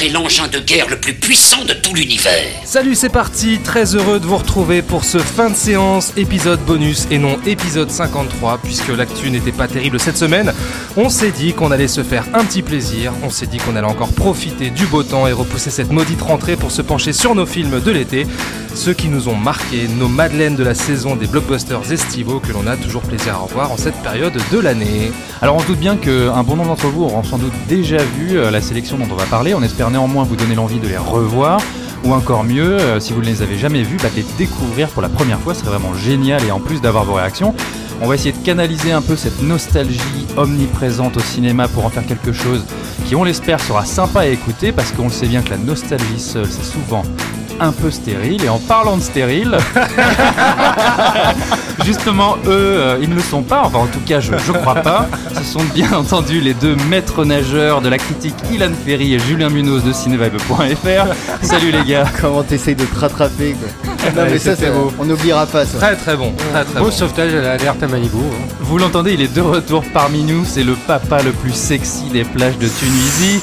C'est l'engin de guerre le plus puissant de tout l'univers. Salut, c'est parti. Très heureux de vous retrouver pour ce fin de séance, épisode bonus et non épisode 53, puisque l'actu n'était pas terrible cette semaine. On s'est dit qu'on allait se faire un petit plaisir. On s'est dit qu'on allait encore profiter du beau temps et repousser cette maudite rentrée pour se pencher sur nos films de l'été, ceux qui nous ont marqués, nos madeleines de la saison des blockbusters estivaux que l'on a toujours plaisir à revoir en cette période de l'année. Alors on doute bien qu'un bon nombre d'entre vous auront sans doute déjà vu euh, la sélection dont on va parler. On espère néanmoins vous donner l'envie de les revoir. Ou encore mieux, euh, si vous ne les avez jamais vus, bah, les découvrir pour la première fois, ce serait vraiment génial et en plus d'avoir vos réactions. On va essayer de canaliser un peu cette nostalgie omniprésente au cinéma pour en faire quelque chose qui, on l'espère, sera sympa à écouter parce qu'on le sait bien que la nostalgie seule, c'est souvent un peu stérile. Et en parlant de stérile, justement, eux, euh, ils ne le sont pas. Enfin, en tout cas, je ne crois pas. Ce sont bien entendu les deux maîtres nageurs de la critique Ilan Ferry et Julien Munoz de cinevibe.fr. Salut les gars. Comment t'essayes de te rattraper quoi. Non mais ça, ça, beau. on n'oubliera pas ça. Très très bon, très très Beau bon. sauvetage à l'alerte à Malibu. hein. Vous l'entendez, il est de retour parmi nous. C'est le papa le plus sexy des plages de Tunisie.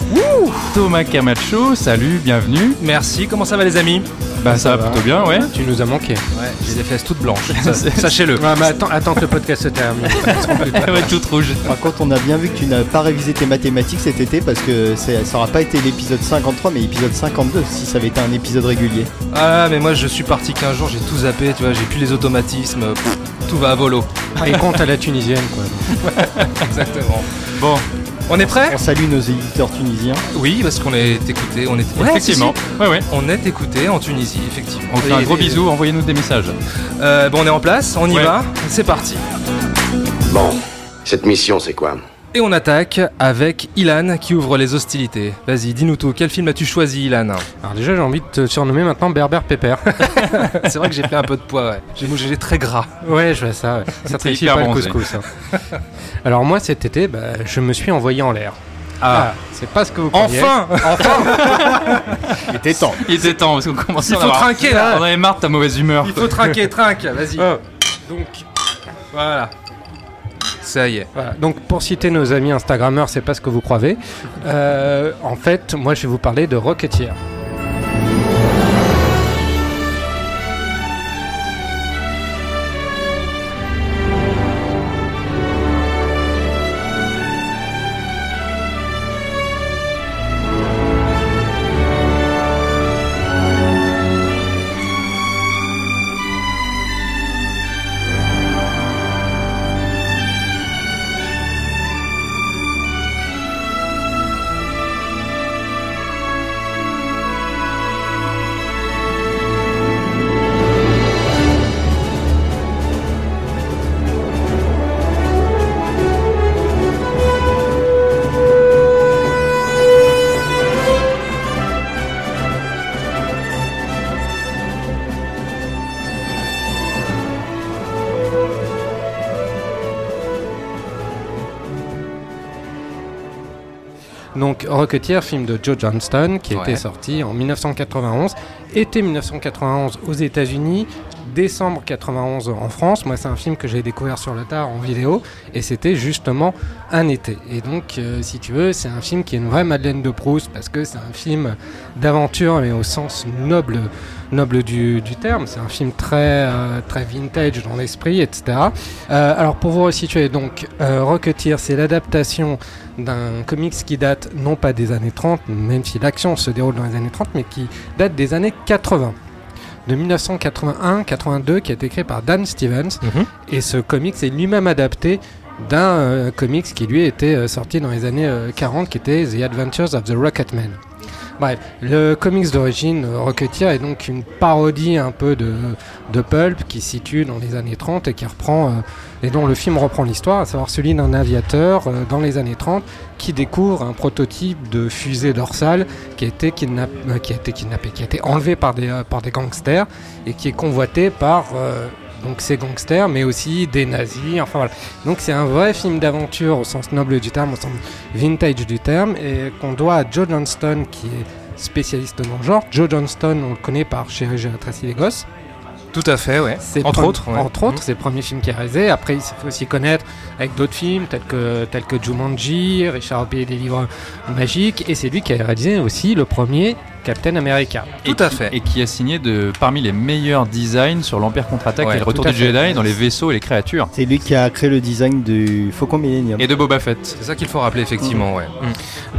Thomas Camacho, salut, bienvenue. Merci, comment ça va les amis? Bah ça, va va. plutôt bien, ouais. Tu nous as manqué. Ouais, j'ai des fesses toutes blanches, sachez-le. Ouais, mais attends, attends que le podcast se termine. Être toute rouge. Par contre, on a bien vu que tu n'as pas révisé tes mathématiques cet été parce que ça aura pas été l'épisode 53 mais l'épisode 52 si ça avait été un épisode régulier. Ah mais moi je suis parti 15 jours, j'ai tout zappé, tu vois, j'ai plus les automatismes, pff, tout va à volo. Et compte à la tunisienne, quoi. Exactement. Bon, On est prêt On salue nos éditeurs tunisiens. Oui, parce qu'on est écouté, on est Ouais, effectivement. si, si. Ouais, ouais. On est écouté en Tunisie, effectivement. On fait un gros bisou, envoyez-nous des messages. Euh, bon, on est en place, on y Ouais. va, c'est parti. Bon, cette mission, c'est quoi? Et on attaque avec Ilan qui ouvre les hostilités. Vas-y, dis-nous tout, quel film as-tu choisi, Ilan Alors déjà, j'ai envie de te surnommer maintenant Berber Pépère. C'est vrai que j'ai pris un peu de poids, ouais. J'ai bougé très gras. ouais, je vois ça. ouais. Ça te hyper pas le bronzé. couscous, hein. Alors moi, cet été, bah, je me suis envoyé en l'air. Ah, c'est pas ce que vous croyez. Enfin Il était temps. Il était temps parce qu'on commençait Il à faut avoir- trinquer là On avait marre de ta mauvaise humeur. Il faut trinquer, trinque, vas-y. Oh, Donc, voilà. Ça y est. Donc pour citer nos amis Instagrammeurs, c'est pas ce que vous croyez. Euh, en fait, moi, je vais vous parler de Rocketeer. Rocketeer, film de Joe Johnston, qui Ouais. était sorti en 1991, été 1991 aux États-Unis, décembre 91 en France. Moi, c'est un film que j'ai découvert sur le tard en vidéo, et c'était justement un été. Et donc, euh, si tu veux, c'est un film qui est une vraie Madeleine de Proust, parce que c'est un film d'aventure, mais au sens noble, noble du, du terme. C'est un film très, euh, très vintage dans l'esprit, etc. Euh, alors, pour vous resituer, donc, euh, Rocketeer, c'est l'adaptation d'un comics qui date non pas des années 30, même si l'action se déroule dans les années 30, mais qui date des années 80. De 1981-82, qui a été créé par Dan Stevens. Mhm. Et ce comics est lui-même adapté d'un euh, comics qui lui était euh, sorti dans les années euh, 40, qui était The Adventures of the Rocketman. Bref, le comics d'origine euh, Rocketeer est donc une parodie un peu de, de Pulp qui se situe dans les années 30 et qui reprend euh, et dont le film reprend l'histoire, à savoir celui d'un aviateur euh, dans les années 30 qui découvre un prototype de fusée dorsale qui a été, kidnapp- euh, qui a été kidnappé, qui a été enlevé par des, par des gangsters et qui est convoité par donc c'est gangster, mais aussi des nazis, enfin voilà. Donc c'est un vrai film d'aventure au sens noble du terme, au sens vintage du terme, et qu'on doit à Joe Johnston, qui est spécialiste dans le genre. Joe Johnston, on le connaît par Chérie, j'ai Tracy les gosses. Tout à fait, ouais. Entre autres. ouais. Entre autres, c'est le premier film qu'il a réalisé. Après, il s'est fait aussi connaître avec d'autres films tels que, tels que Jumanji, Richard au pays des livres magiques. Et c'est lui qui a réalisé aussi le premier Captain America. Et Tout à qui- fait. Et qui a signé de, parmi les meilleurs designs sur l'Empire contre-attaque Ouais, et le retour du fait. Jedi dans les vaisseaux et les créatures. C'est lui qui a créé le design du Faucon Millennium. Et de Boba Fett. C'est ça qu'il faut rappeler, effectivement, ouais.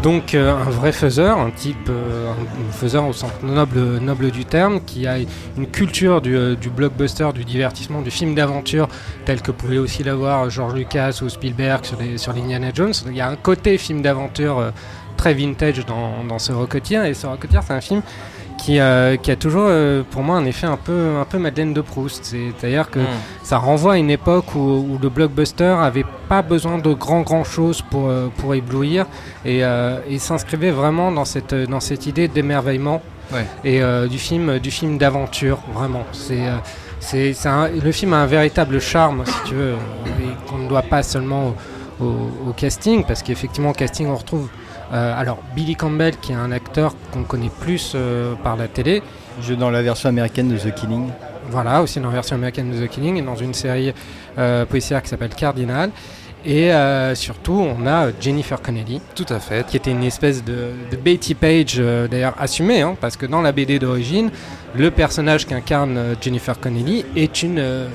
Donc euh, un vrai faiseur, un type euh, un faiseur au sens noble, noble du terme, qui a une culture du, euh, du blockbuster, du divertissement, du film d'aventure, tel que pouvait aussi l'avoir George Lucas ou Spielberg sur les, sur les Indiana Jones. Il y a un côté film d'aventure euh, très vintage dans, dans ce Rocketeer, et ce Rocketeer c'est un film qui, euh, qui a toujours euh, pour moi un effet un peu, un peu Madeleine de Proust. C'est-à-dire que Mm. ça renvoie à une époque où, où le blockbuster avait pas besoin de grand grand chose pour, euh, pour éblouir et, et s'inscrivait vraiment dans cette, dans cette idée d'émerveillement Ouais. et du film, du film d'aventure, vraiment. C'est, c'est, le film a un véritable charme, si tu veux, et qu'on ne doit pas seulement au, au- au casting, parce qu'effectivement, au casting, on retrouve euh, alors Billy Campbell, qui est un acteur qu'on connaît plus euh, par la télé, Il joue dans la version américaine de The Killing. voilà, aussi dans la version américaine de The Killing et dans une série euh, policière qui s'appelle Cardinal. Et euh, surtout, on a Jennifer Connelly, Tout à fait. qui était une espèce de, de Betty Page, euh, d'ailleurs assumée, hein, parce que dans la BD d'origine, le personnage qu'incarne Jennifer Connelly est une, euh,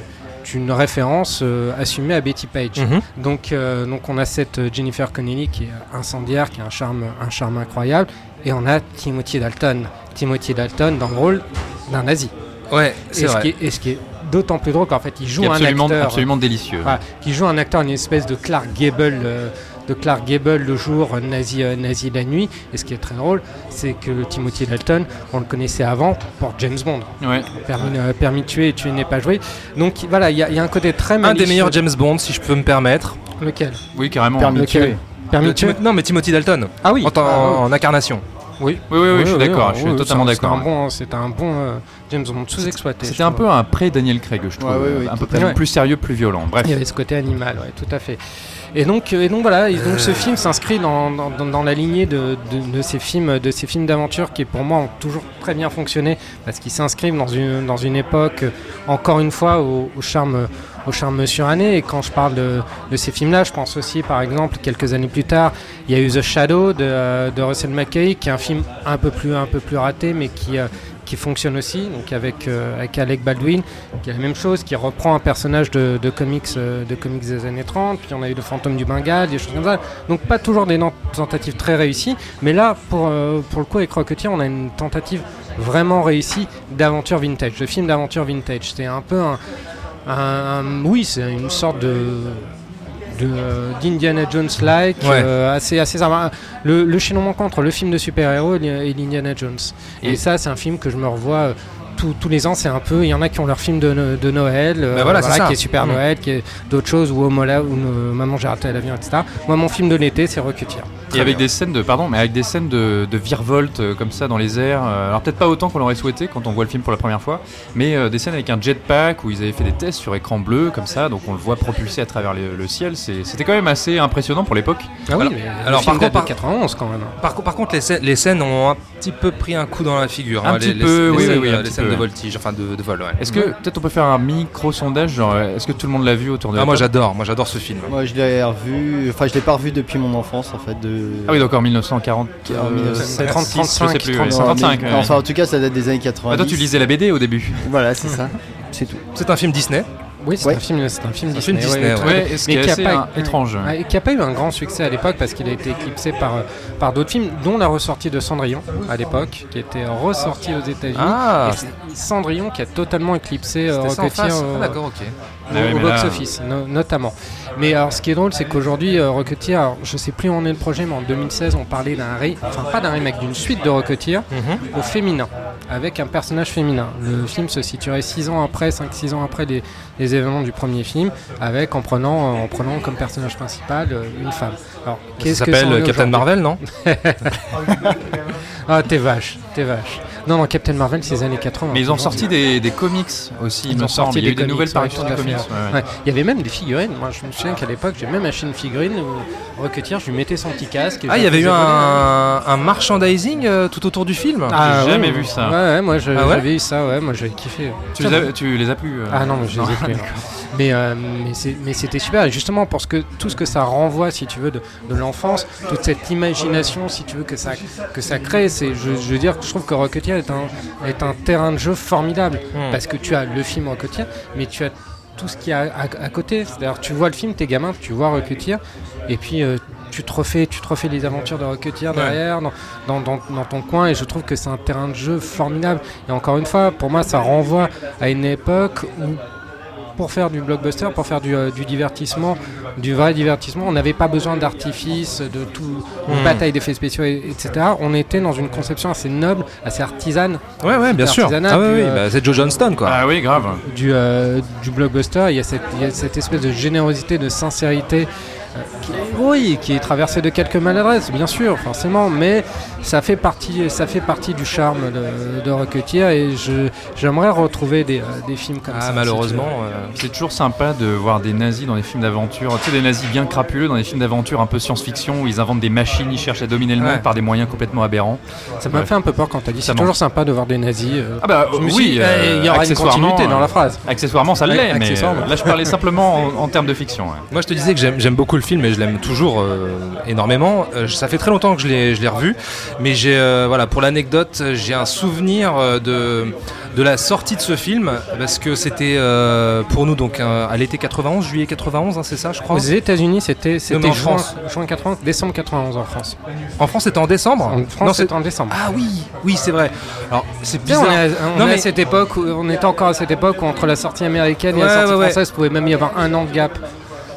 une référence euh, assumée à Betty Page. Mhm. Donc, euh, donc on a cette euh, Jennifer Connelly qui est incendiaire, qui a un charme, un charme incroyable, et on a Timothy Dalton. Timothy Dalton dans le rôle d'un nazi. Ouais, c'est ce, vrai. qui est, et ce qui est d'autant plus drôle qu'en fait il joue un acteur, absolument délicieux. voilà, qui joue un acteur, une espèce de Clark Gable, euh, de Clark Gable le jour, nazi, euh, nazi la nuit. Et ce qui est très drôle, c'est que Timothy Dalton, on le connaissait avant pour James Bond, Ouais. permis, euh, permis de tuer et tuer n'est pas joué. Donc voilà, il y, a- il y a un côté très Un des meilleurs James Bond, si je peux me permettre. Lequel? Oui, carrément. Permis de lequel? tuer. Permis Euh, tuer. Non, mais Timothy Dalton. Ah oui. En, Ah, oui. en incarnation. Oui. Oui, oui, oui, je suis d'accord. oui, je suis oui, totalement d'accord. un bon- C'est un bon euh, James Bond sous-exploité. C'était un peu un pré-Daniel Craig, je trouve. Ouais, un peu plus sérieux, plus violent. Bref. Il y avait ce côté animal, ouais, tout à fait. Et donc, et donc voilà, et donc ce film s'inscrit dans, dans, la lignée de, de, de ces films, de ces films d'aventure qui pour moi ont toujours très bien fonctionné parce qu'ils s'inscrivent dans une dans une époque euh, encore une fois au, au charme au charme suranné. Et quand je parle de, de ces films-là, je pense aussi par exemple quelques années plus tard, il y a eu The Shadow de, euh, de Russell McKay, qui est un film un peu plus un peu plus raté, mais qui euh, qui fonctionne aussi, donc avec, euh, avec Alec Baldwin, qui est la même chose, qui reprend un personnage de, comics, euh, de comics des années 30, puis on a eu le fantôme du Bengale, des choses comme ça. Donc pas toujours des tentatives très réussies, mais là, pour, euh, pour le coup, avec Rocketeer, on a une tentative vraiment réussie d'aventure vintage, de film d'aventure vintage. C'est un peu un, oui, c'est une sorte de d'Indiana Jones-like, Ouais. euh, assez, assez sympa. Le, le chaînon manquant entre le film de super-héros et l'I- et l'Indiana Jones. Et, Et- ça, c'est un film que je me revois tous- les ans. C'est un peu, il y en a qui ont leur film de, no- de Noël, euh, Bah voilà, c'est ça. qui est Super Mm. Noël, qui est d'autres choses, ou Homola, ou Maman j'ai raté l'avion, etc. Moi, mon film de l'été, c'est Rocketeer. Et avec des scènes de, pardon, mais avec des scènes de, de virevolte euh, comme ça dans les airs. euh, alors peut-être pas autant qu'on l'aurait souhaité quand on voit le film pour la première fois, mais euh, des scènes avec un jetpack où ils avaient fait des tests sur écran bleu comme ça, donc on le voit propulser à travers le, le ciel. C'était quand même assez impressionnant pour l'époque. Ah oui, Alors- mais alors, le film par contre, 91 quand même. Par, par contre, les scènes, les scènes ont un petit peu pris un coup dans la figure. Un hein, petit les, peu, les, oui, scènes, oui, oui, un les petit de voltige, enfin de, de vol. Ouais. Est-ce que peut-être on peut faire un micro sondage, genre euh, est-ce que tout le monde l'a vu autour de Ah, la moi j'adore, moi j'adore ce film. Moi je l'ai revu, enfin je l'ai pas revu depuis mon enfance en fait. De... Ah oui, donc en 1940. En 1935, 30, 35, je sais plus. ouais, Non, 55. mais- ouais. Enfin en tout cas ça date des années 90. Ah, toi tu lisais la BD au début. Voilà c'est ça, c'est tout. C'est un film Disney. Oui, c'est Ouais. un film, c'est un film C'est un Disney. film Disney, ouais. Ouais, Mais qui a pas- étrange. Qui n'a pas eu un grand succès à l'époque parce qu'il a été éclipsé par, euh, par d'autres films, dont la ressortie de Cendrillon à l'époque, qui était ressorti aux États-Unis. Ah, Cendrillon qui a totalement éclipsé euh, Rocketeer au, Ah, d'accord, ok. au- ouais, au mais là- box-office, no- notamment. Mais alors, ce qui est drôle, c'est qu'aujourd'hui, euh, Rocketeer, alors, je sais plus où en est le projet, mais en 2016, on parlait d'un remake, enfin pas d'un remake, d'une suite de Rocketeer Mhm. au féminin, avec un personnage féminin. Le film se situerait 6 ans après, 5-6 ans après les, les les événements du premier film, avec en prenant, en prenant comme personnage principal euh, une femme. Alors, Ça qu'est-ce que s'appelle est Captain Marvel, non Ah, t'es vache, t'es vache. Non, non, Captain Marvel, c'est les années 80. Mais ils ont toujours. sorti des, des comics aussi, il Ils me ont semble. sorti Il y a eu des des nouvelles parutions de comics. ouais, ouais. Ouais, Il y avait même des figurines. Moi, je me souviens qu'à l'époque, j'ai même acheté une figurine où Rocketeer, je lui mettais son petit casque. et Ah, il y avait eu un, un merchandising euh, tout autour du film Ah, J'ai jamais ouais, vu ça. Ouais, ouais, moi Ah ouais j'avais eu ça, ouais, moi j'avais kiffé. Tu, les as, tu les as plus euh, Ah non, mais je les ai plus. Mais, euh, mais, c'était super, et justement parce que tout ce que ça renvoie, si tu veux, de, de l'enfance, toute cette imagination, si tu veux, que ça, que ça crée, c'est, je, je veux dire, je trouve que Rocketeer est un, est un terrain de jeu formidable, Hmm. parce que tu as le film Rocketeer, mais tu as tout ce qu'il y a à, à côté. C'est-à-dire, tu vois le film, t'es gamin, tu vois Rocketeer, et puis euh, tu te refais, tu te refais les aventures de Rocketeer derrière, dans, dans, dans- dans ton coin, et je trouve que c'est un terrain de jeu formidable. Et encore une fois, pour moi, ça renvoie à une époque où pour faire du blockbuster, pour faire du, euh, du divertissement, du vrai divertissement, on n'avait pas besoin d'artifice, de tout, de Hmm. bataille d'effets spéciaux, et- etc. On était dans une conception assez noble, assez artisane Ouais, ouais, bien sûr. Ah, ouais, du, oui, euh, bah, c'est Joe Johnston, quoi. Ah oui, grave. du, euh, du blockbuster. Il y, a cette, il y a cette espèce de générosité, de sincérité. Qui, oui, qui est traversée de quelques maladresses, bien sûr, forcément, mais ça fait partie, ça fait partie du charme de, de Rocketeer et j'aimerais retrouver des, euh, des films comme ça. Ah, tu malheureusement. euh, C'est toujours sympa de voir des nazis dans des films d'aventure. Tu sais, des nazis bien crapuleux dans des films d'aventure un peu science-fiction où ils inventent des machines, ils cherchent à dominer le monde Ouais. par des moyens complètement aberrants. Ça m'a fait un peu peur quand t'as dit. Ça C'est toujours sympa de voir des nazis. euh, Ah bah oui, dit, euh, eh, il y aura une accessoirement, continuité dans la phrase. Accessoirement, ça l'est, mais là je parlais simplement en, en termes de fiction. ouais. Moi, je te disais que j'aime j'aime beaucoup le film et je l'aime toujours euh, énormément. Euh, ça fait très longtemps que je l'ai je l'ai revu, mais j'ai euh, voilà pour l'anecdote, j'ai un souvenir de de la sortie de ce film parce que c'était pour nous donc à l'été 91, juillet 91, hein, c'est ça, je crois? Aux États-Unis, c'était c'était en juin, France. juin 80, décembre 91 en France. En France, c'était en décembre? En France, c'était en décembre. Ah oui, oui, c'est vrai. Alors c'est bizarre. on est, à, on Non, est à mais- cette époque où on était encore à cette époque où entre la sortie américaine et Ouais, la sortie ouais, ouais. française, il pouvait même y avoir un an de gap.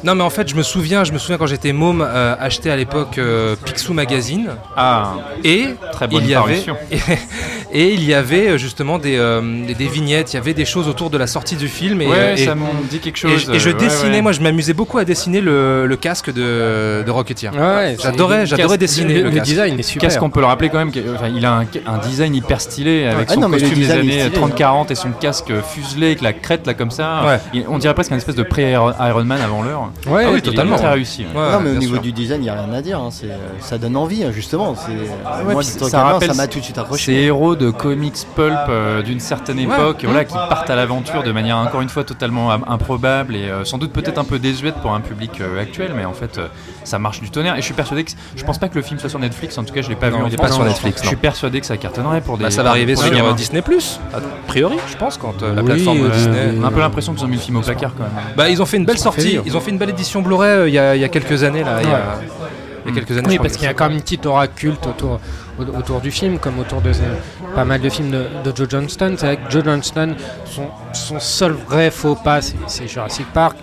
Non, mais en fait, je me souviens, je me souviens quand j'étais môme, euh, acheter à l'époque euh, Picsou Magazine. Ah, et très bonne il y avait et, et il y avait euh, justement des, euh, des, des vignettes, il y avait des choses autour de la sortie du film et, ouais, euh, et- ça me dit quelque chose. et je ouais, dessinais, ouais. moi je m'amusais beaucoup à dessiner le, le casque de, de Rocketeer. Ouais, J'adorais, c'est- j'adorais dessiner Le, le le casque. design est super. Qu'est-ce qu'on peut le rappeler quand même enfin, Il a un, un design hyper stylé avec Ah son non, costume des années stylé, 30-40 et son casque fuselé avec la crête là comme ça. Ouais. Il- on dirait presque un espèce de pré-Iron Man avant l'heure. Ouais, Ah oui, Il est totalement. Très réussi. ouais. Ouais, non, mais au niveau sûr. du design, il n'y a rien à dire. hein. C'est, ça donne envie, hein, justement. C'est, Ouais, moi, ça m'a tout de suite accroché. héros de comics pulp euh, d'une certaine époque, voilà, qui partent à l'aventure de manière encore une fois totalement im- improbable et euh, sans doute peut-être un peu désuète pour un public euh, actuel, mais en fait euh, ça marche du tonnerre. Et je suis persuadé que je pense pas que le film soit sur Netflix. En tout cas, je l'ai pas Non, vu. en il est pas sur Netflix, Je suis persuadé que ça cartonnerait pour des. Bah, ça va arriver sur. Disney Plus, a priori, je pense, quand euh, la Oui, plateforme euh, Disney. On a un peu l'impression qu'ils ont mis le film au placard quand même. Bah, ils ont fait une belle sortie, ils ont fait une belle édition Blu-ray euh, il y, a, il y a quelques années là. Il y a, quelques années. Oui, parce qu'il y a quand même une petite aura culte autour, au- autour du film, comme autour de euh, pas mal de films de, de Joe Johnston. C'est vrai que Joe Johnston, son, son seul vrai faux pas, c'est- c'est Jurassic Park.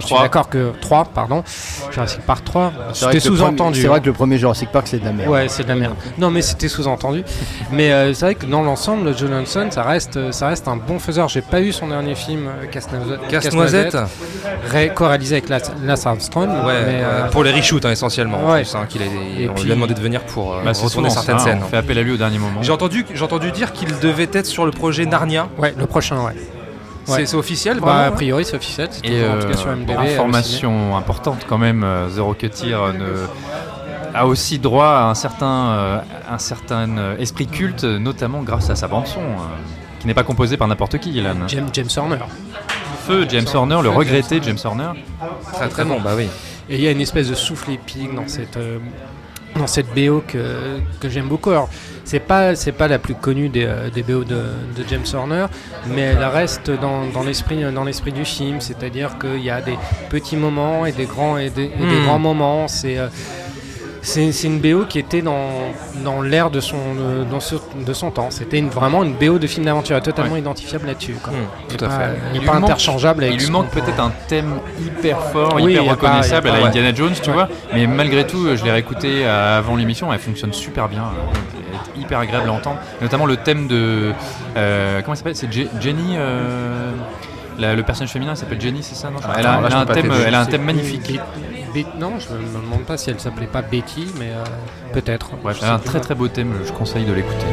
Je suis d'accord que 3, pardon. Jurassic Park 3, C'est vrai c'était sous-entendu. C'est vrai que le premier Jurassic Park, c'est de la merde. Ouais, c'est de la merde. Non, mais c'était sous-entendu. mais euh, c'est vrai que dans l'ensemble, Joe Johnston, ça reste, ça reste un bon faiseur. J'ai pas eu son dernier film, euh, Casse-Noisette. Casse-Noisette ré- co-réalisé avec Lance Armstrong. Ouais, mais, euh, euh, pour les reshoots hein, essentiellement. en Ouais. plus, hein, qu'il a- Et on puis- lui a demandé de venir pour euh, Bah, retourner scènes. On fait appel à lui au dernier moment. J'ai entendu, j'ai entendu dire qu'il devait être sur le projet Narnia. ouais, le prochain, ouais. C'est Ouais. c'est officiel, Bah, vraiment a priori, c'est officiel. c'est Et en euh, tout cas sur MDB, halluciné. information importante quand même, euh, The Rocketeer euh, ne- a aussi droit à un certain, euh, un certain euh, esprit culte, notamment grâce à sa bande son, qui n'est pas composée par n'importe qui, Ilan. James, James Horner. Feu James Horner, le regretté James Horner. Très très bon, bah oui. Et il y a une espèce de souffle épique dans cette, euh, dans cette BO que, que j'aime beaucoup. Alors, c'est pas, c'est pas la plus connue des, euh, des BO de, de James Horner, mais elle reste dans, dans l'esprit, dans l'esprit du film. C'est-à-dire qu'il y a des petits moments et des grands, et des, et des Hmm. grands moments. C'est. Euh, c'est une BO qui était dans, dans l'air de son, euh, dans ce- de son temps. C'était une- vraiment une BO de film d'aventure, totalement identifiable là-dessus. Hmm, Il tout à est pas- fait. Il Il n'est pas interchangeable avec Il lui manque peut-être un thème hyper fort, Oui, hyper pas- reconnaissable a à pas- la Indiana Jones, tu Ouais. vois. Mais malgré tout, euh, je l'ai réécouté euh, avant l'émission, elle fonctionne super bien. Elle est hyper agréable à entendre. Notamment le thème de. euh, comment elle s'appelle? C'est Je- Jenny. euh, La- le personnage féminin s'appelle Jenny, c'est ça non? Ah, elle, a, là, elle un pas thème, elle a un thème magnifique. Non, je me demande pas si elle s'appelait pas Betty, mais euh, peut-être. A un très très beau thème, je conseille de l'écouter.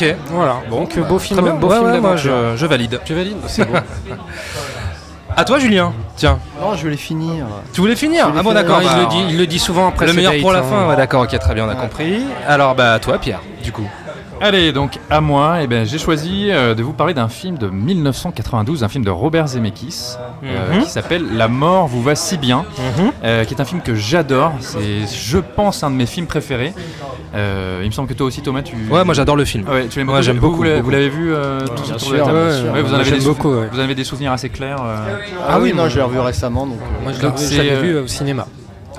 Ok. Voilà. Bon, Donc, bah, beau film, très bien. beau Ouais, film ouais, moi, je, je valide. Tu valides C'est bon. À toi, Julien. Tiens, Non, je voulais finir. tu voulais finir voulais Ah bon, d'accord. Il, bah, le alors, dit, il le dit souvent après le meilleur pour la fin. Ouais, d'accord. Ok, très bien, on a compris. Alors, bah, à toi, Pierre. Allez, donc à moi, eh ben, j'ai choisi euh, de vous parler d'un film de 1992, un film de Robert Zemeckis, euh, Mhm. qui s'appelle La mort vous va si bien, euh, qui est un film que j'adore. C'est, je pense, un de mes films préférés. Euh, il me semble que toi aussi, Thomas, tu. Ouais, moi, j'adore le film. Ah ouais, tu l'aimes Ouais, beaucoup. Vous, beaucoup, Vous l'avez, beaucoup. vous l'avez vu euh, tous bien sûr. Ouais, vous en Moi, avez j'aime des sou- beaucoup, ouais. Vous en avez des souvenirs assez clairs. euh, Ah oui, non, moi- je l'ai revu récemment. Donc, euh, Moi, je euh, vu au cinéma.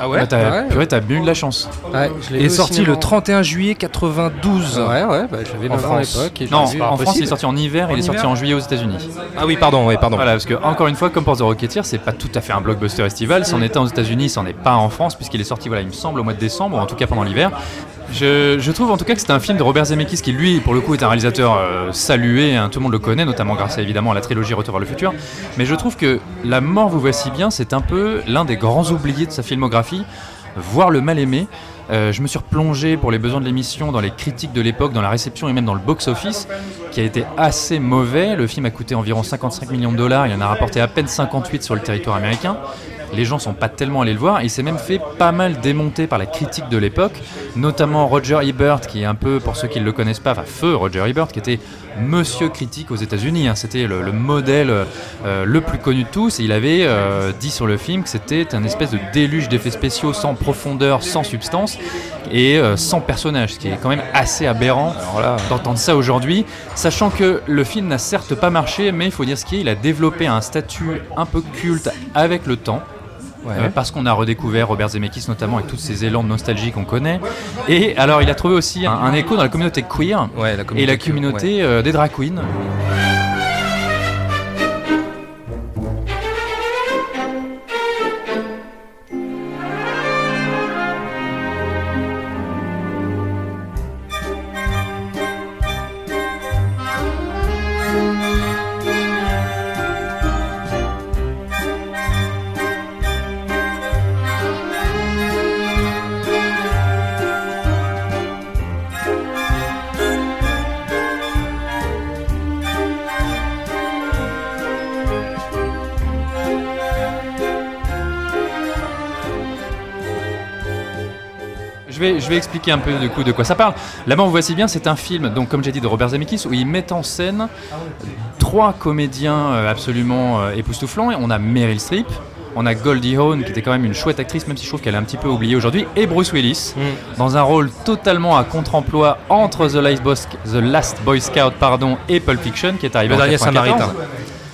Ah ouais, t'as, Ouais. purée, t'as bien eu de la chance. Ouais, je l'ai Il est sorti cinéma. le 31 juillet 92. Ouais, ouais, bah, je l'avais En même à France. l'époque. et Non, en France, il est sorti en hiver, En il est sorti en juillet aux États-Unis. Ah oui, pardon, oui, pardon. Voilà, parce que encore une fois, comme pour The Rocketeer, c'est pas tout à fait un blockbuster estival. C'en est un aux États-Unis, c'en est pas en France, puisqu'il est sorti, voilà, il me semble, au mois de décembre, ou en tout cas pendant l'hiver. Je, trouve en tout cas que c'est un film de Robert Zemeckis qui, lui, pour le coup, est un réalisateur euh, salué, hein, tout le monde le connaît, notamment grâce à, évidemment à la trilogie Retour vers le futur. Mais je trouve que La mort vous voici bien, c'est un peu l'un des grands oubliés de sa filmographie, voire le mal aimé. Euh, je me suis replongé pour les besoins de l'émission dans les critiques de l'époque, dans la réception et même dans le box-office, qui a été assez mauvais. Le film a coûté environ 55 millions de dollars, il en a rapporté à peine 58 sur le territoire américain. Les gens sont pas tellement allés le voir il s'est même fait pas mal démonter par la critique de l'époque, notamment Roger Ebert, qui est un peu, pour ceux qui ne le connaissent pas, enfin feu Roger Ebert, qui était monsieur critique aux États-Unis. hein. C'était le, le modèle euh, le plus connu de tous et il avait euh, dit sur le film que c'était un espèce de déluge d'effets spéciaux sans profondeur, sans substance et euh, sans personnage, ce qui est quand même assez aberrant d'entendre ça aujourd'hui, sachant que le film n'a certes pas marché, mais il faut dire ce qui est, il a développé un statut un peu culte avec le temps. Euh, parce qu'on a redécouvert Robert Zemeckis notamment avec tous ces élans de nostalgie qu'on connaît. Et alors il a trouvé aussi un, un écho dans la communauté queer Ouais, la et la ouais. communauté euh, des drag queens. Je vais, expliquer un peu du coup de quoi ça parle. La mort vous voici bien, c'est un film, donc comme j'ai dit, de Robert Zemeckis, où il met en scène trois comédiens euh, absolument euh, époustouflants. Et On a Meryl Streep, on a Goldie Hawn, qui était quand même une chouette actrice, même si je trouve qu'elle est un petit peu oubliée aujourd'hui, et Bruce Willis, dans un rôle totalement à contre-emploi entre The Last, Boy, The Last Boy Scout pardon, et Pulp Fiction, qui est arrivé Le en dernier 94. Samaritain.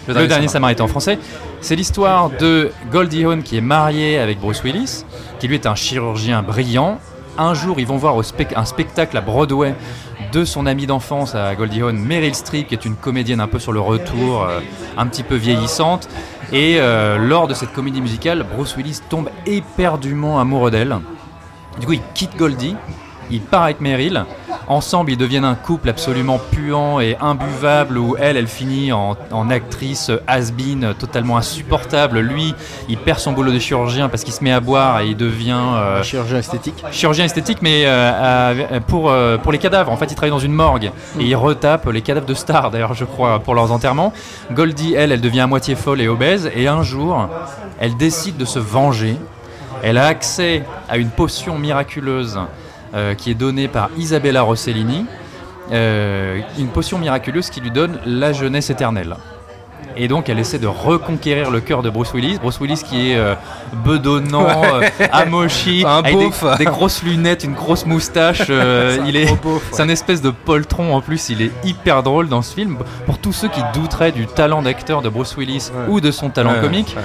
Le dernier, Samaritain en français. C'est l'histoire de Goldie Hawn qui est marié avec Bruce Willis, qui lui est un chirurgien brillant. Un jour, ils vont voir un spectacle à Broadway de son amie d'enfance à Goldie Hawn, Meryl Streep, qui est une comédienne un peu sur le retour, euh, un petit peu vieillissante. Et euh, lors de cette comédie musicale, Bruce Willis tombe éperdument amoureux d'elle. Du coup, il quitte Goldie, il part avec Meryl. Ensemble, ils deviennent un couple absolument puant et imbuvable où elle, elle finit en, en actrice has-been totalement insupportable. Lui, il perd son boulot de chirurgien parce qu'il se met à boire et il devient euh, chirurgien esthétique. chirurgien esthétique, mais euh, à- pour, euh, pour les cadavres. En fait, il travaille dans une morgue et il retape les cadavres de stars, d'ailleurs, je crois, pour leurs enterrements. Goldie, elle, elle devient à moitié folle et obèse. Et un jour, elle décide de se venger Elle a accès à une potion miraculeuse qui est donnée par Isabella Rossellini. Euh, une potion miraculeuse qui lui donne la jeunesse éternelle. Et donc elle essaie de reconquérir le cœur de Bruce Willis. Bruce Willis qui est euh, bedonnant, euh, amochi, Un avec des, grosses lunettes, une grosse moustache. euh, il est, c'est un espèce de poltron en plus. Il est hyper drôle dans ce film. Pour tous ceux qui douteraient du talent d'acteur de Bruce Willis ou de son talent comique,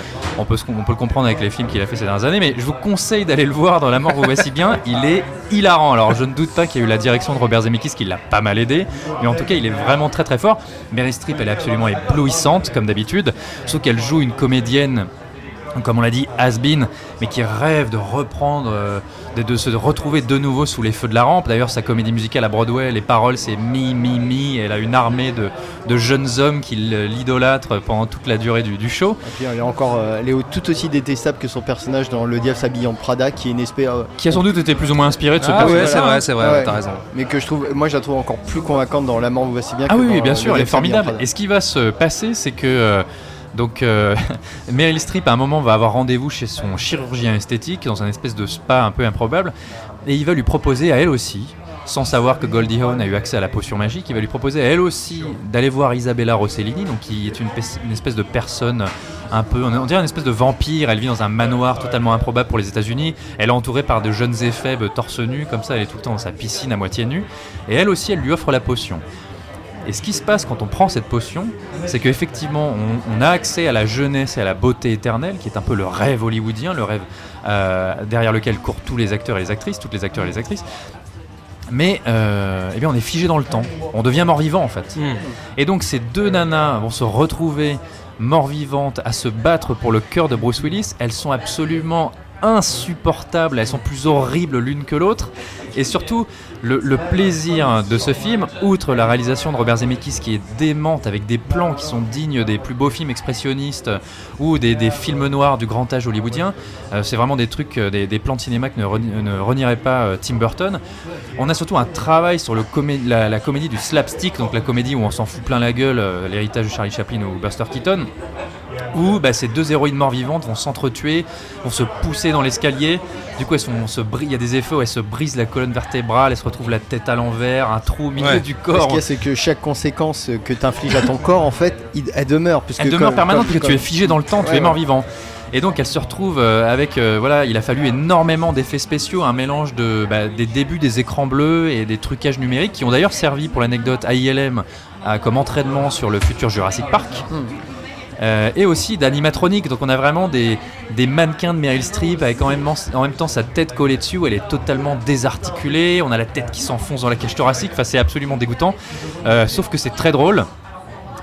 peut, on peut le comprendre avec les films qu'il a fait ces dernières années. Mais je vous conseille d'aller le voir dans La mort vous voici bien. Il est hilarant. Alors je ne doute pas qu'il y a eu la direction de Robert Zemeckis qui l'a pas mal aidé, mais en tout cas il est vraiment très très fort. Mary Streep elle est absolument éblouissante comme d'habitude, sauf qu'elle joue une comédienne comme on l'a dit, has-been, mais qui rêve de reprendre, euh, de, de se retrouver de nouveau sous les feux de la rampe. D'ailleurs, sa comédie musicale à Broadway, les paroles, c'est mi, mi, mi. Elle a une armée de, de jeunes hommes qui l'idolâtrent pendant toute la durée du, du show. Et puis elle est encore, euh, elle est tout aussi détestable que son personnage dans Le Diable s'habille en Prada, qui est une espèce, euh, Qui a sans doute été plus ou moins inspiré de ce Ah ouais, personnage. c'est vrai, c'est vrai, Ouais. ouais, t'as raison. mais que je trouve, moi je la trouve encore plus convaincante dans La mort vous voici bien. Ah que oui, dans, oui, bien euh, sûr, Le elle est formidable. Et ce qui va se passer, c'est que euh, donc euh, Meryl Streep à un moment va avoir rendez-vous chez son chirurgien esthétique dans un espèce de spa un peu improbable, et il va lui proposer à elle aussi. Sans savoir que Goldie Hawn a eu accès à la potion magique, il va lui proposer à elle aussi d'aller voir Isabella Rossellini, donc qui est une, espèce de personne un peu, on dirait une espèce de vampire. Elle vit dans un manoir totalement improbable pour les États-Unis. Elle est entourée par de jeunes éphèbes torse nu, comme ça, elle est tout le temps dans sa piscine à moitié nue. Et elle aussi, elle lui offre la potion. Et ce qui se passe quand on prend cette potion, c'est qu'effectivement, on, on a accès à la jeunesse et à la beauté éternelle, qui est un peu le rêve hollywoodien, le rêve euh, derrière lequel courent tous les acteurs et les actrices, toutes les acteurs et les actrices. Mais euh, eh bien, on est figé dans le temps. On devient mort-vivant en fait. Hmm. Et donc ces deux nanas vont se retrouver mort-vivantes à se battre pour le cœur de Bruce Willis. Elles sont absolument insupportables, elles sont plus horribles l'une que l'autre. Et surtout, le, plaisir de ce film, outre la réalisation de Robert Zemeckis qui est démente avec des plans qui sont dignes des plus beaux films expressionnistes ou des, films noirs du grand âge hollywoodien, euh, c'est vraiment des trucs, euh, des, plans de cinéma que ne, ne renierait pas euh, Tim Burton. On a surtout un travail sur la, comédie du slapstick, donc la comédie où on s'en fout plein la gueule, l'héritage de Charlie Chaplin ou Buster Keaton, où bah, ces deux héroïnes morts-vivantes vont s'entretuer, vont se pousser dans l'escalier. Du coup, elles sont, se bri- il y a des effets où elles se brisent la colonne vertébrale, elles se retrouvent la tête à l'envers, un trou au milieu Ouais. du Ce corps. qu'il y a, c'est que chaque conséquence que tu infliges à ton corps, en fait, il- elle demeure. Puisque Elle demeure comme- permanente comme- parce que tu es figé dans le temps, tu Ouais, es ouais. mort-vivant. Et donc elle se retrouve euh, avec, euh, voilà, il a fallu énormément d'effets spéciaux, un mélange de, bah, des débuts des écrans bleus et des trucages numériques qui ont d'ailleurs servi pour l'anecdote à ILM à- comme entraînement sur le futur Jurassic Park. Hmm. Euh, et aussi d'animatronique, donc on a vraiment des, mannequins de Meryl Streep avec en même, temps sa tête collée dessus, où elle est totalement désarticulée, on a la tête qui s'enfonce dans la cage thoracique, enfin c'est absolument dégoûtant, Euh, sauf que c'est très drôle.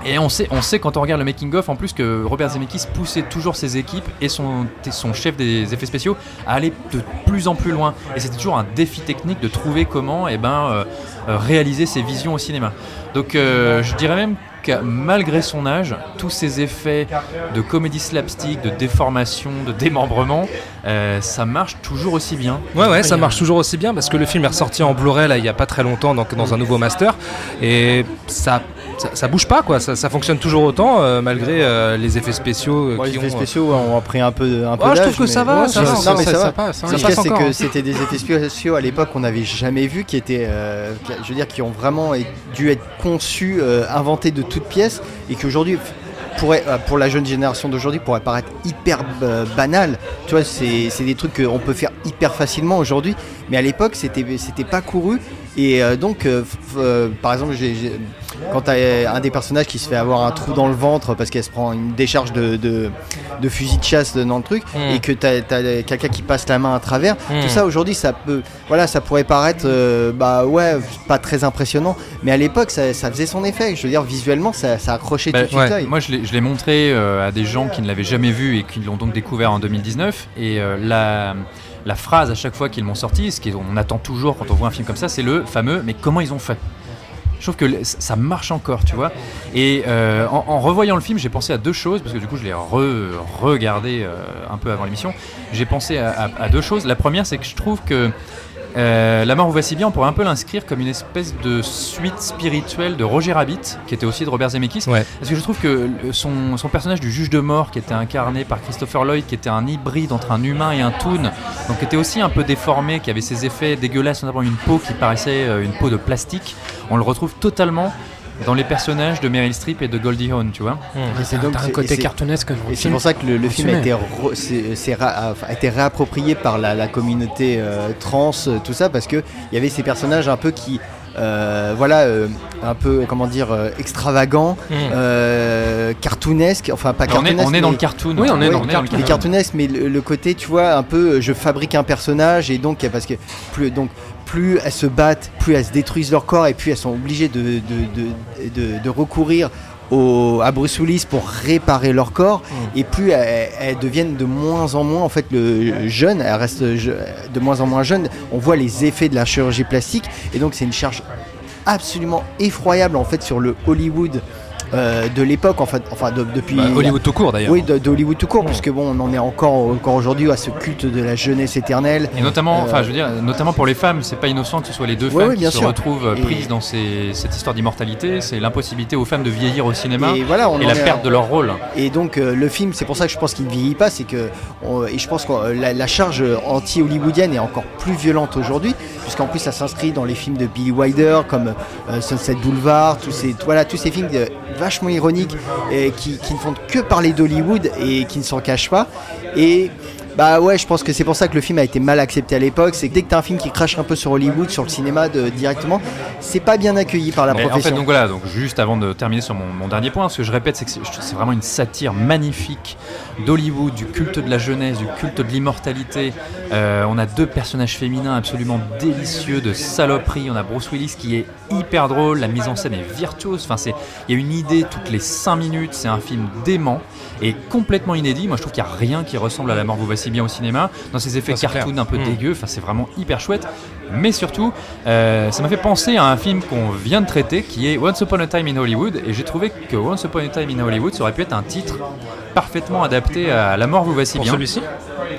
Et on sait, on sait quand on regarde le making of en plus que Robert Zemeckis poussait toujours ses équipes et son, chef des effets spéciaux à aller de plus en plus loin. Et c'était toujours un défi technique de trouver comment eh ben, euh, réaliser ses visions au cinéma. Donc je dirais même malgré son âge, tous ces effets de comédie slapstick, de déformation, de démembrement, euh, ça marche toujours aussi bien. Ouais, ouais, ça marche toujours aussi bien parce que le film est ressorti en Blu-ray là il y a pas très longtemps donc dans un nouveau master et ça, ça, ça bouge pas quoi, ça, ça fonctionne toujours autant euh, malgré euh, les effets spéciaux euh, Bon, qui les effets ont, euh, spéciaux ont pris un peu, un peu Ouais, je trouve que ça va, Ouais, ça non, ça- mais ça- va. passe, hein. Ce passe c'est que c'était des effets spéciaux à l'époque qu'on n'avait jamais vu, qui étaient, je veux dire, qui ont vraiment dû être conçus, inventés de toutes pièces, et qu'aujourd'hui, pourrait, pour la jeune génération d'aujourd'hui, pourrait paraître hyper banal. Tu vois, c'est c'est des trucs qu'on peut faire hyper facilement aujourd'hui, mais à l'époque, c'était c'était pas couru. Et donc, par exemple, j'ai- quand tu as un des personnages qui se fait avoir un trou dans le ventre parce qu'elle se prend une décharge de, de, de fusil de chasse dans le truc, Mm. et que tu as, quelqu'un qui passe la main à travers, Mm. tout ça aujourd'hui, ça peut, voilà, ça pourrait paraître, euh, bah ouais, pas très impressionnant, mais à l'époque, ça, ça faisait son effet. Je veux dire, visuellement, ça, ça accrochait Bah, tout de suite ouais, l'œil. Moi, je l'ai je l'ai montré euh, à des gens qui ne l'avaient jamais vu et qui l'ont donc découvert en 2019. Et euh, la, la phrase à chaque fois qu'ils m'ont sorti, ce qu'on attend toujours quand on voit un film comme ça, c'est le fameux Mais comment ils ont fait? Je trouve que ça marche encore, tu vois. Et euh, en, en revoyant le film, j'ai pensé à deux choses, parce que du coup, je l'ai re- regardé euh, un peu avant l'émission. J'ai pensé à, à- à deux choses. La première, c'est que je trouve que Euh, la mort vous voici bien, on pourrait un peu l'inscrire comme une espèce de suite spirituelle de Roger Rabbit, qui était aussi de Robert Zemeckis. Ouais. Parce que je trouve que son, son personnage du juge de mort, qui était incarné par Christopher Lloyd, qui était un hybride entre un humain et un toon, donc qui était aussi un peu déformé, qui avait ses effets dégueulasses, notamment une peau qui paraissait une peau de plastique, on le retrouve totalement dans les personnages de Meryl Streep et de Goldie Hawn, tu vois. Et c'est donc- un c'est- côté cartoonesque Et c'est pour ça que le, le film a été, re- c'est- c'est ra- a- a été réapproprié par la, la communauté euh, trans, euh, tout ça, parce que il y avait ces personnages un peu qui, euh, voilà, euh, un peu, comment dire, euh, extravagants, Mm. euh, cartoonesques, enfin pas Alors, on, est, cartoonesques. on est dans le cartoon. Oui, on est Ouais, dans le les cartoon. cartoonesques, mais le, le côté, tu vois, un peu, je fabrique un personnage et donc parce que plus donc plus elles se battent, plus elles se détruisent leur corps et puis elles sont obligées de, de, de, de- de recourir au, à Bruce Willis pour réparer leur corps. Et plus elles, elles deviennent de moins en moins en fait le jeune, elles restent je- de moins en moins jeunes. On voit les effets de la chirurgie plastique et donc c'est une charge absolument effroyable en fait sur le Hollywood euh, de l'époque en fait, enfin de- depuis Bah, Hollywood tout court d'ailleurs. oui, de- d'Hollywood tout court, puisque bon, on en est encore, encore aujourd'hui à ce culte de la jeunesse éternelle. Et notamment, Euh, enfin, je veux dire, notamment pour les femmes, c'est pas innocent que ce soit les deux Ouais, femmes bien qui se retrouvent Et- prises dans ces- cette histoire d'immortalité. C'est l'impossibilité aux femmes de vieillir au cinéma Et voilà, on et la est- perte de leur rôle. Et donc euh, le film, c'est pour ça que je pense qu'il ne vieillit pas, c'est que on- et je pense que euh, la, la charge anti-hollywoodienne est encore plus violente aujourd'hui, puisqu'en plus ça s'inscrit dans les films de Billy Wilder comme euh, Sunset Boulevard, tous ces voilà tous ces films euh, vachement ironiques qui, ne font que parler d'Hollywood et qui ne s'en cachent pas. Bah ouais, je pense que c'est pour ça que le film a été mal accepté à l'époque. C'est que dès que t'as un film qui crache un peu sur Hollywood, sur le cinéma de- directement, c'est pas bien accueilli par la Mais en profession. fait, donc voilà, donc juste avant de terminer sur mon, mon dernier point, ce que je répète, c'est que c'est c'est vraiment une satire magnifique d'Hollywood, du culte de la jeunesse, du culte de l'immortalité. Euh, on a deux personnages féminins absolument délicieux, de saloperie. On a Bruce Willis qui est hyper drôle, la mise en scène est virtuose. Enfin, c'est, il y a une idée toutes les 5 minutes. C'est un film dément et complètement inédit. Moi, je trouve qu'il n'y a rien qui ressemble à La mort vous va si bien au cinéma. Dans ses effets Ça, c'est cartoon clair. un peu Mm. dégueux, enfin, c'est vraiment hyper chouette. Mais surtout, euh, ça m'a fait penser à un film qu'on vient de traiter qui est Once Upon a Time in Hollywood. Et j'ai trouvé que Once Upon a Time in Hollywood, ça aurait pu être un titre parfaitement adapté à La mort vous va si Pour bien. celui-ci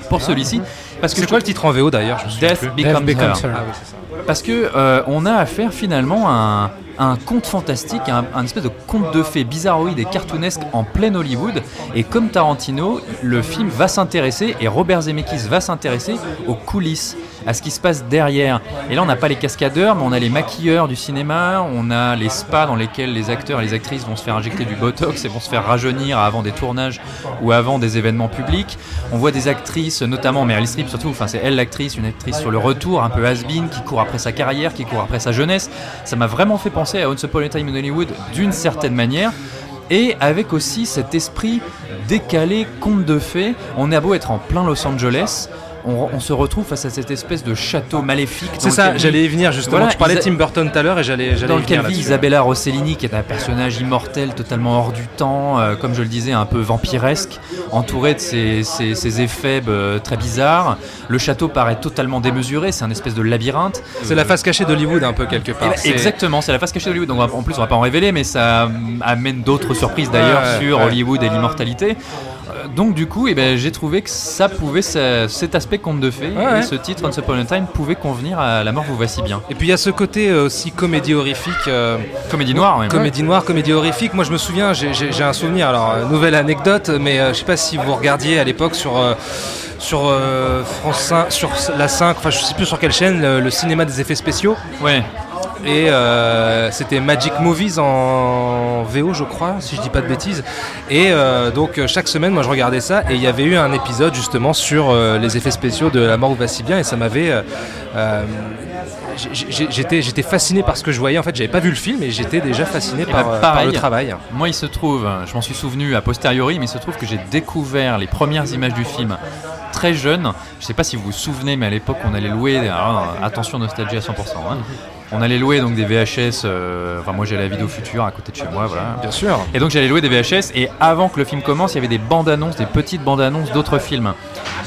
Pour celui-ci. Parce que C'est je quoi le titre en VO d'ailleurs Death. Becomes, Becomes Her. Her. Ah oui, c'est ça. Parce que euh, on a affaire finalement à un, conte fantastique, un espèce de conte de fées bizarroïde et cartoonesque en plein Hollywood. Et comme Tarantino, le film va s'intéresser, et Robert Zemeckis va s'intéresser aux coulisses, à ce qui se passe derrière. Et là, on n'a pas les cascadeurs, mais on a les maquilleurs du cinéma, on a les spas dans lesquels les acteurs et les actrices vont se faire injecter du botox et vont se faire rajeunir avant des tournages ou avant des événements publics. On voit des actrices, notamment Meryl Streep surtout, enfin c'est elle l'actrice, une actrice sur le retour, un peu has-been, qui court après sa carrière, qui court après sa jeunesse. Ça m'a vraiment fait penser à Once Upon a Time in Hollywood d'une certaine manière. Et avec aussi cet esprit décalé, conte de fées. On a beau être en plein Los Angeles, on, on se retrouve face à cette espèce de château maléfique. C'est ça, j'allais y venir justement. Voilà, tu parlais de Tim Burton tout à l'heure et j'allais dans lequel vit. Isabella Rossellini, qui est un personnage immortel, totalement hors du temps, euh, comme je le disais, un peu vampiresque, entouré de ces, ces- ces effets euh, très bizarres. Le château paraît totalement démesuré, c'est un espèce de labyrinthe. C'est la face cachée d'Hollywood un peu quelque part. exactement, c'est la face cachée d'Hollywood. Donc en plus, on va pas en révéler, mais ça amène d'autres surprises d'ailleurs Ouais, sur ouais. Hollywood et l'immortalité. Euh, Donc du coup, eh ben, j'ai trouvé que ça pouvait, ça- cet aspect conte de fées, Ouais, ouais. et ce titre Once Upon a Time pouvait convenir à La mort vous voici bien. Et puis il y a ce côté euh, aussi comédie horrifique. euh, Comédie noire, ouais. Comédie noire, comédie horrifique. Moi, je me souviens, j'ai- un souvenir. Alors, nouvelle anecdote, mais euh, je sais pas si vous regardiez à l'époque sur euh, sur France 5, sur la 5, enfin, je sais plus sur quelle chaîne, le, le cinéma des effets spéciaux. Ouais. Et euh, c'était Magic Movies en VO, je crois, si je dis pas de bêtises. Et euh, donc euh, chaque semaine, moi, je regardais ça, et il y avait eu un épisode justement sur euh, les effets spéciaux de La Mort va si bien, et ça m'avait J'étais, j'étais fasciné par ce que je voyais. En fait, j'avais pas vu le film et j'étais déjà fasciné par, bah, par le travail. Moi, il se trouve, je m'en suis souvenu a posteriori, mais il se trouve que j'ai découvert les premières images du film très jeune. Je sais pas si vous vous souvenez, mais à l'époque, on allait louer. alors, attention, nostalgie à 100%. hein. On allait louer donc des VHS. euh, enfin, moi, j'allais à Vidéo Future à côté de chez moi, voilà. Bien sûr. Et donc j'allais louer des VHS et avant que le film commence, il y avait des bandes annonces, des petites bandes annonces d'autres films.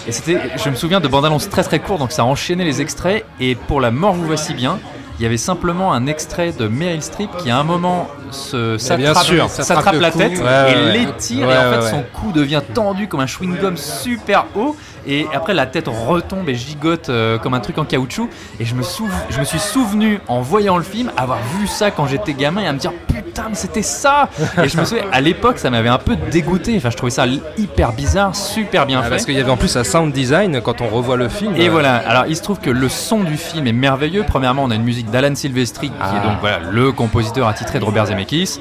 Et c'était, je me souviens de bandes annonces très très courtes, donc ça enchaînait les extraits. Et pour La mort vous voici bien, il y avait simplement un extrait de Meryl Streep qui à un moment se s'attrape la tête Ouais, et ouais. l'étire Ouais, et en fait son cou devient tendu comme un chewing-gum super haut et après la tête retombe et gigote euh, comme un truc en caoutchouc et je me, je me suis souvenu en voyant le film avoir vu ça quand j'étais gamin et à me dire putain mais c'était ça et je me souviens à l'époque ça m'avait un peu dégoûté enfin je trouvais ça hyper bizarre super bien Ah, fait parce qu'il y avait en plus un sound design quand on revoit le film. et euh, voilà, alors il se trouve que le son du film est merveilleux. Premièrement, on a une musique d'Alan Silvestri, qui Ah. est donc voilà, le compositeur attitré de Robert Zemeckis,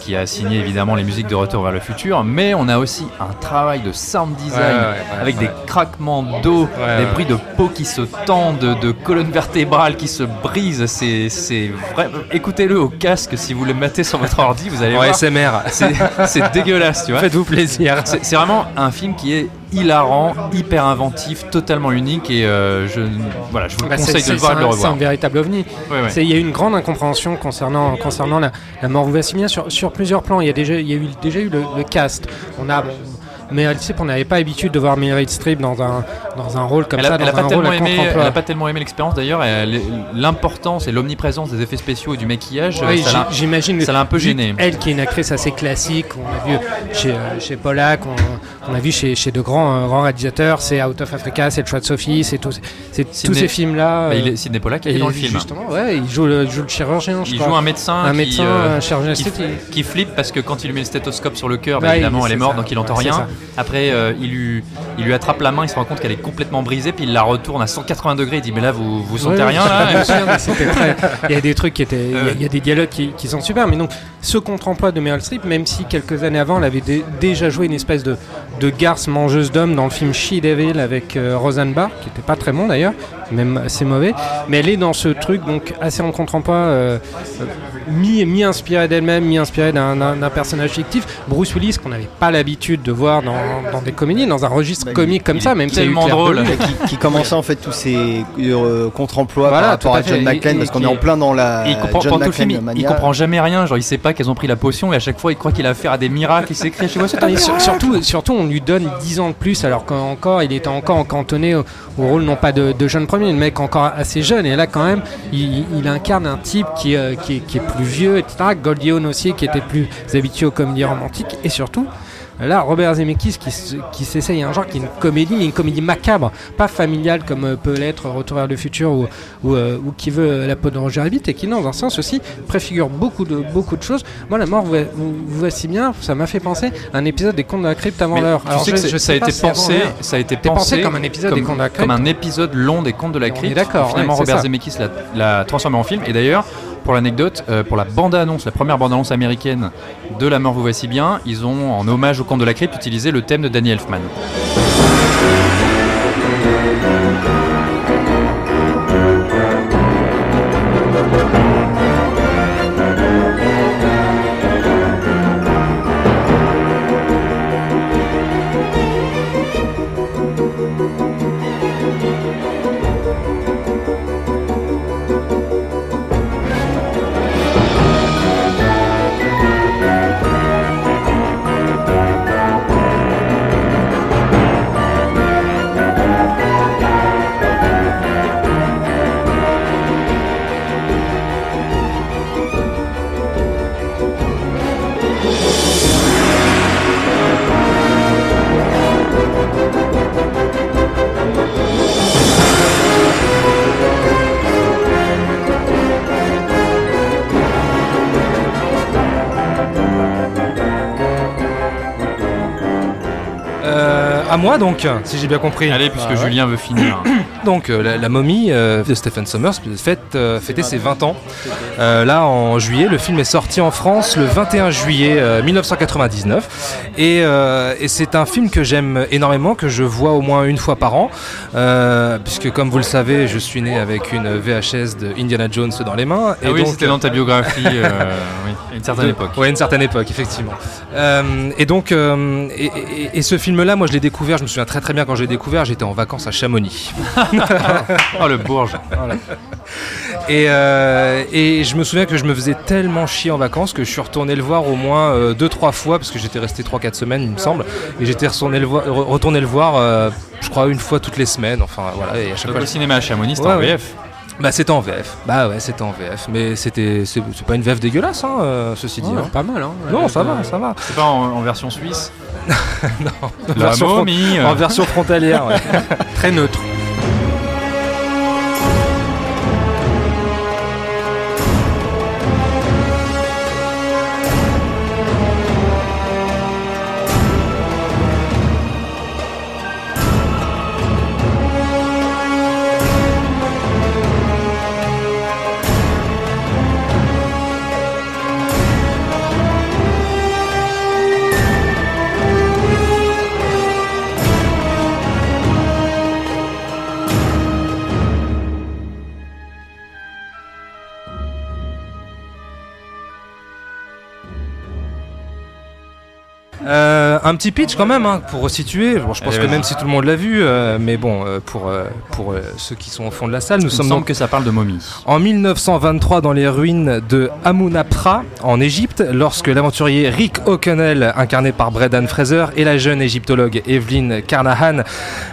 qui a signé évidemment les musiques de Retour vers le futur. Mais on a aussi un travail de sound design Ouais, ouais, ouais, avec des craquements d'eau, Ouais, des ouais. bruits de peau qui se tendent, de, colonnes vertébrales qui se brisent. C'est, c'est vrai. Écoutez-le au casque si vous le mettez sur votre ordi, vous allez en voir. SMR. C'est, c'est dégueulasse, tu vois. Faites-vous plaisir. C'est c'est vraiment un film qui est hilarant, hyper inventif, totalement unique et euh, je voilà, je vous Bah, conseille de le voir et de le un- C'est revoir. un véritable ovni. Ouais, ouais. Il y a eu une grande incompréhension concernant, concernant la, la mort Vassilien sur, sur plusieurs plans. Il y a déjà, il y a eu, déjà eu le, le cast. On a, bon, mais elle sait qu'on n'avait pas l'habitude de voir Meryl Streep dans un, dans un rôle comme Elle ça, a, dans elle a pas un rôle tellement à aimé, contre-emploi. elle a pas tellement aimé l'expérience d'ailleurs. L'importance et l'omniprésence des effets spéciaux et du maquillage, j'ai- j'imagine. ça l'a un peu gêné. Elle qui est une actrice assez classique, on a vu chez, euh, chez Pollack, on, on a vu chez, chez de grands, euh, grands réalisateurs, c'est Out of Africa, c'est le choix de Sophie, c'est tous, ces films-là. Bah, il euh, est Sidney Pollack qui est dans le film. Justement, ouais, il joue le, il joue le chirurgien, je Il crois. joue un médecin, un qui, médecin, euh, un chirurgien qui, qui flippe parce que quand il lui met le stéthoscope sur le cœur, bah, évidemment il- elle est morte ça. donc il entend Ouais, c'est rien. Après euh, il, lui, il lui attrape la main, il se rend compte qu'elle est complètement brisée, puis il la retourne à 180 degrés. Il dit mais là vous vous sentez rien là Il y a des trucs qui étaient. il y a-. Il y, a des dialogues qui, qui sont super. Mais donc, ce contre-emploi de Meryl Streep, même si quelques années avant, elle avait dé- déjà joué une espèce de, de garce mangeuse d'hommes dans le film She Devil avec euh, Roseanne Barr, qui était pas très bon d'ailleurs, même assez mauvais. Mais elle est dans ce truc, donc assez en contre-emploi, euh, euh, mi- mi-inspiré d'elle-même, mi-inspiré d'un- personnage fictif. Bruce Willis, qu'on n'avait pas l'habitude de voir dans, dans des comédies, dans un registre Bah, il- comique comme il ça, même eu tellement drôle. Qui, qui commençait en fait tous ces euh, contre-emplois Voilà, par rapport à à John. McClane parce qu'on est en plein dans la il comprend, John le film, McClane il, il comprend jamais rien. Genre, il sait pas qu'elles ont pris la potion et à chaque fois, il croit qu'il a affaire à des miracles. Il s'écrit sur- miracle. surtout, surtout, on lui donne 10 ans de plus, alors qu'encore, il était encore cantonné au, au rôle non pas de, de jeune premier, le mec encore assez jeune. Et là, quand même, il, il incarne un type qui, euh, qui, est, qui est plus vieux, etc. Goldie Hawn aussi, qui était plus habitué aux comédies romantiques. Et surtout, là, Robert Zemeckis qui, qui s'essaye à un genre qui est une comédie, mais une comédie macabre, pas familiale comme euh, peut l'être Retour vers le futur ou, ou, euh, ou qui veut la peau de Roger Rabbit, et qui, dans un sens aussi, préfigure beaucoup de, beaucoup de choses. Moi, la mort, vous, vous- vous voici bien, ça m'a fait penser à un épisode des Contes de la Crypte avant l'heure. tu Alors, sais je- que je ça a sais été pensé, ça a été pensé comme un épisode comme, des Contes de la comme Crypte. un épisode long des Contes de la Crypte. d'accord, Finalement, ouais, Robert ça. Zemeckis l'a transformé en film. Et d'ailleurs, pour l'anecdote, euh, pour la bande-annonce, la première bande-annonce américaine de La mort vous voici bien, ils ont, en hommage au Contes de la Crypte, utilisé le thème de Danny Elfman. Moi donc, si j'ai bien compris. Allez, puisque Ah ouais. Julien veut finir. Donc euh, la, la momie euh, de Stephen Sommers fête, euh, fêtait ses 20 ans. Euh, là en juillet, le film est sorti en France le 21 juillet euh, 1999 et, euh, et c'est un film que j'aime énormément, que je vois au moins une fois par an, euh, puisque comme vous le savez, je suis né avec une VHS de Indiana Jones dans les mains. Ah oui, c'était dans ta biographie, euh, oui, à une certaine de- époque. Ouais, une certaine époque, effectivement. Euh, et donc, euh, et, et- et ce film-là, moi, je l'ai découvert. Je me souviens très très bien quand je l'ai découvert. J'étais en vacances à Chamonix. Oh, le Bourge. Et, euh, et je me souviens que je me faisais tellement chier en vacances que je suis retourné le voir au moins euh, deux trois fois parce que j'étais resté 3-4 semaines, il me semble. Et j'étais retourné le voir, re- retourné le voir, euh, je crois une fois toutes les semaines. Enfin voilà. Et à chaque Donc fois, au cinéma à Chamonix, c'était Ouais, en ouais. VF. Bah c'était en VF. Bah ouais, c'était en VF. Mais c'était c'est pas une VF dégueulasse, hein, euh, ceci dit. Ouais, hein. Pas mal, hein. Non, Euh, ça va, ça va. C'est pas en, en version suisse Non. La Version momie euh. En version frontalière. ouais. Très neutre. Euh, un petit pitch quand même hein, pour resituer. Bon, je pense Allez, que même si tout le monde l'a vu, euh, mais bon, euh, pour, euh, pour ceux qui sont au fond de la salle, nous Il me sommes semble donc que ça parle de momie. en 1923 dans les ruines de Amunapra en Égypte, lorsque l'aventurier Rick O'Connell, incarné par Brendan Fraser, et la jeune égyptologue Evelyn Carnahan,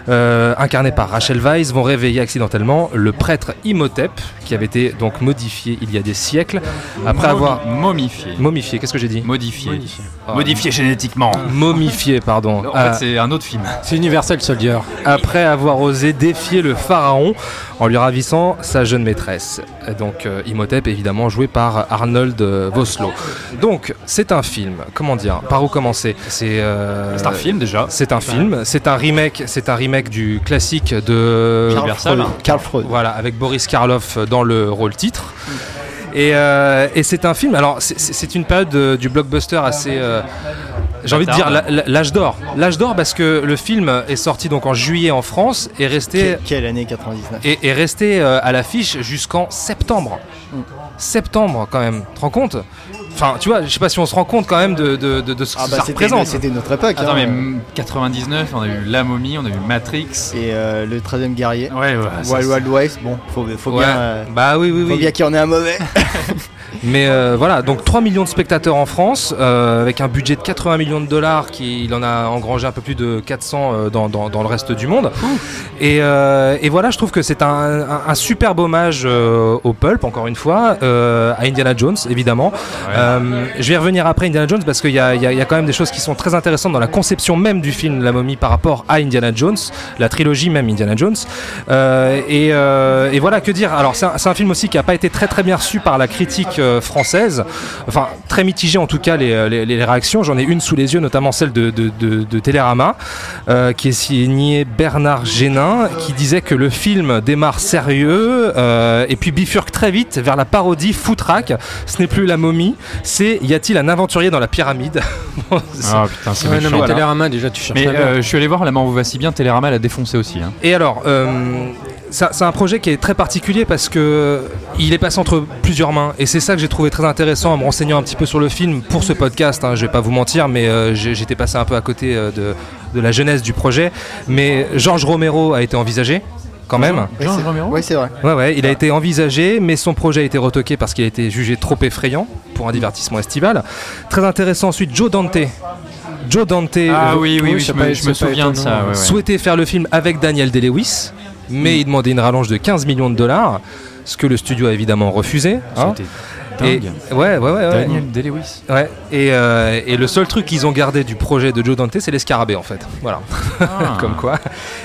incarnée par Rachel Weisz, vont réveiller accidentellement le prêtre Imhotep, qui avait été donc modifié il y a des siècles, après avoir momifié. momifié. Qu'est-ce que j'ai dit Modifié. Modifié. Ah. Modifié génétiquement. Momifié, pardon. En fait, c'est un autre film. C'est Universal Soldier. après avoir osé défier le pharaon en lui ravissant sa jeune maîtresse. Donc euh, Imhotep évidemment joué par Arnold euh, Vosloo. Donc c'est un film, comment dire, par où commencer? C'est euh, un film déjà. C'est un film, c'est un remake, c'est un remake du classique de Karl Universal. Freud. Karl Freud. voilà, avec Boris Karloff dans le rôle titre. Et, euh, et c'est un film, alors c'est- une période de- du blockbuster assez... euh, j'ai envie de dire l'âge d'or. L'âge d'or parce que le film est sorti donc en juillet en France et resté, Que- Quelle année 99 et, est resté euh, à l'affiche jusqu'en septembre. Mm. Septembre quand même, tu te rends compte? Enfin, tu vois, je sais pas si on se rend compte quand même de, de- de- de ce que Ah bah ça c'était représente. c'était notre époque. Attends, hein. mais mm, 99, on a eu La Momie, on a eu Matrix. Et euh, le 13e guerrier. Ouais, ouais. Wild Wild West, bon, faut, faut Ouais. bien, euh, Bah oui, oui, faut oui. bien qu'il y en ait un mauvais. Mais euh, voilà, donc 3 millions de spectateurs en France, euh, avec un budget de 80 millions de dollars, qui il en a engrangé un peu plus de 400 euh, dans, dans- dans le reste du monde. Et, euh, et voilà, je trouve que c'est un, un- un superbe hommage euh, au pulp, encore une fois, euh, à Indiana Jones, évidemment. Euh, je vais revenir après Indiana Jones parce qu'il y a, quand même des choses qui sont très intéressantes dans la conception même du film La Momie par rapport à Indiana Jones, la trilogie même Indiana Jones. Euh, et, euh, et voilà, que dire Alors, c'est un, film aussi qui n'a pas été très très bien reçu par la critique française, enfin très mitigé en tout cas les, réactions. J'en ai une sous les yeux, notamment celle de, de, Télérama, qui est signée Bernard Génin, qui disait que le film démarre sérieux et puis bifurque très vite vers la parodie foutraque. Ce n'est plus la momie, c'est y a-t-il un aventurier dans la pyramide Ah putain, c'est Ouais, non, méchant. mais voilà. Télérama, déjà, tu cherches Mais euh, je suis allé voir La mort vous va si bien, Télérama l'a défoncé aussi. Hein. Et alors, euh, c'est un projet qui est très particulier parce que il est passé entre plusieurs mains et c'est ça que j'ai trouvé très intéressant en me renseignant un petit peu sur le film pour ce podcast. hein, je vais pas vous mentir, mais euh, j'ai- j'étais passé un peu à côté euh, de, de la jeunesse du projet. Mais Georges Romero a été envisagé quand même. Oui, Jean c'est- Romero Oui, c'est vrai. Ouais, ouais, il a été envisagé, mais son projet a été retoqué parce qu'il a été jugé trop effrayant pour un divertissement estival. Très intéressant ensuite, Joe Dante. Joe Dante Ah euh, oui, oui, oui, je me, je souviens de ça. ouais, ouais. souhaitait faire le film avec Daniel Day-Lewis, mais il demandait une rallonge de 15 millions de dollars, ce que le studio a évidemment refusé. hein. Et, ouais, ouais, ouais, ouais. Daniel Day-Lewis. Ouais, et, euh, et le seul truc qu'ils ont gardé du projet de Joe Dante, c'est l'escarabée en fait. Voilà, Ah. comme quoi.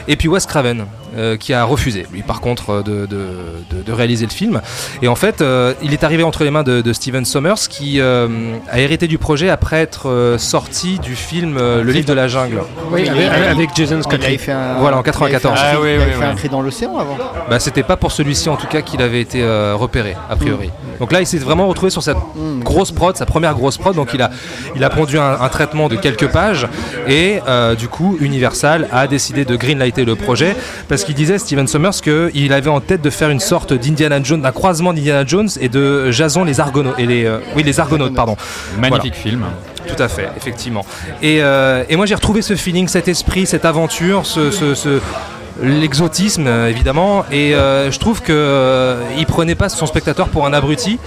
Et puis Wes Craven, euh, qui a refusé, lui par contre, euh, de, de- de- de réaliser le film. Et en fait, euh, il est arrivé entre les mains de, de Steven Sommers, qui euh, a hérité du projet après être sorti du film euh, Le Livre de la Jungle. Oui, avec, Jason Scott. avait fait un, Voilà, en il avait fait un 94. cri- Ah oui, il avait oui, fait oui. un cri dans l'océan avant. Bah, c'était pas pour celui-ci en tout cas qu'il avait été euh, repéré, a priori. Donc là, il s'est vraiment retrouvé sur cette Mm. grosse prod, sa première grosse prod. Donc il a, il a pondu un, un traitement de quelques pages. Et euh, du coup, Universal a décidé de greenlighter le projet parce qu'il disait, Steven Sommers, qu'il avait en tête de faire une sorte d'Indiana Jones, d'un croisement d'Indiana Jones et de Jason les Argonautes. Et les, euh, oui, les Argonautes, pardon. Magnifique film. Tout à fait, effectivement. Et, euh, et moi j'ai retrouvé ce feeling, cet esprit, cette aventure, ce, ce- ce- l'exotisme évidemment et euh, je trouve que euh, il prenait pas son spectateur pour un abruti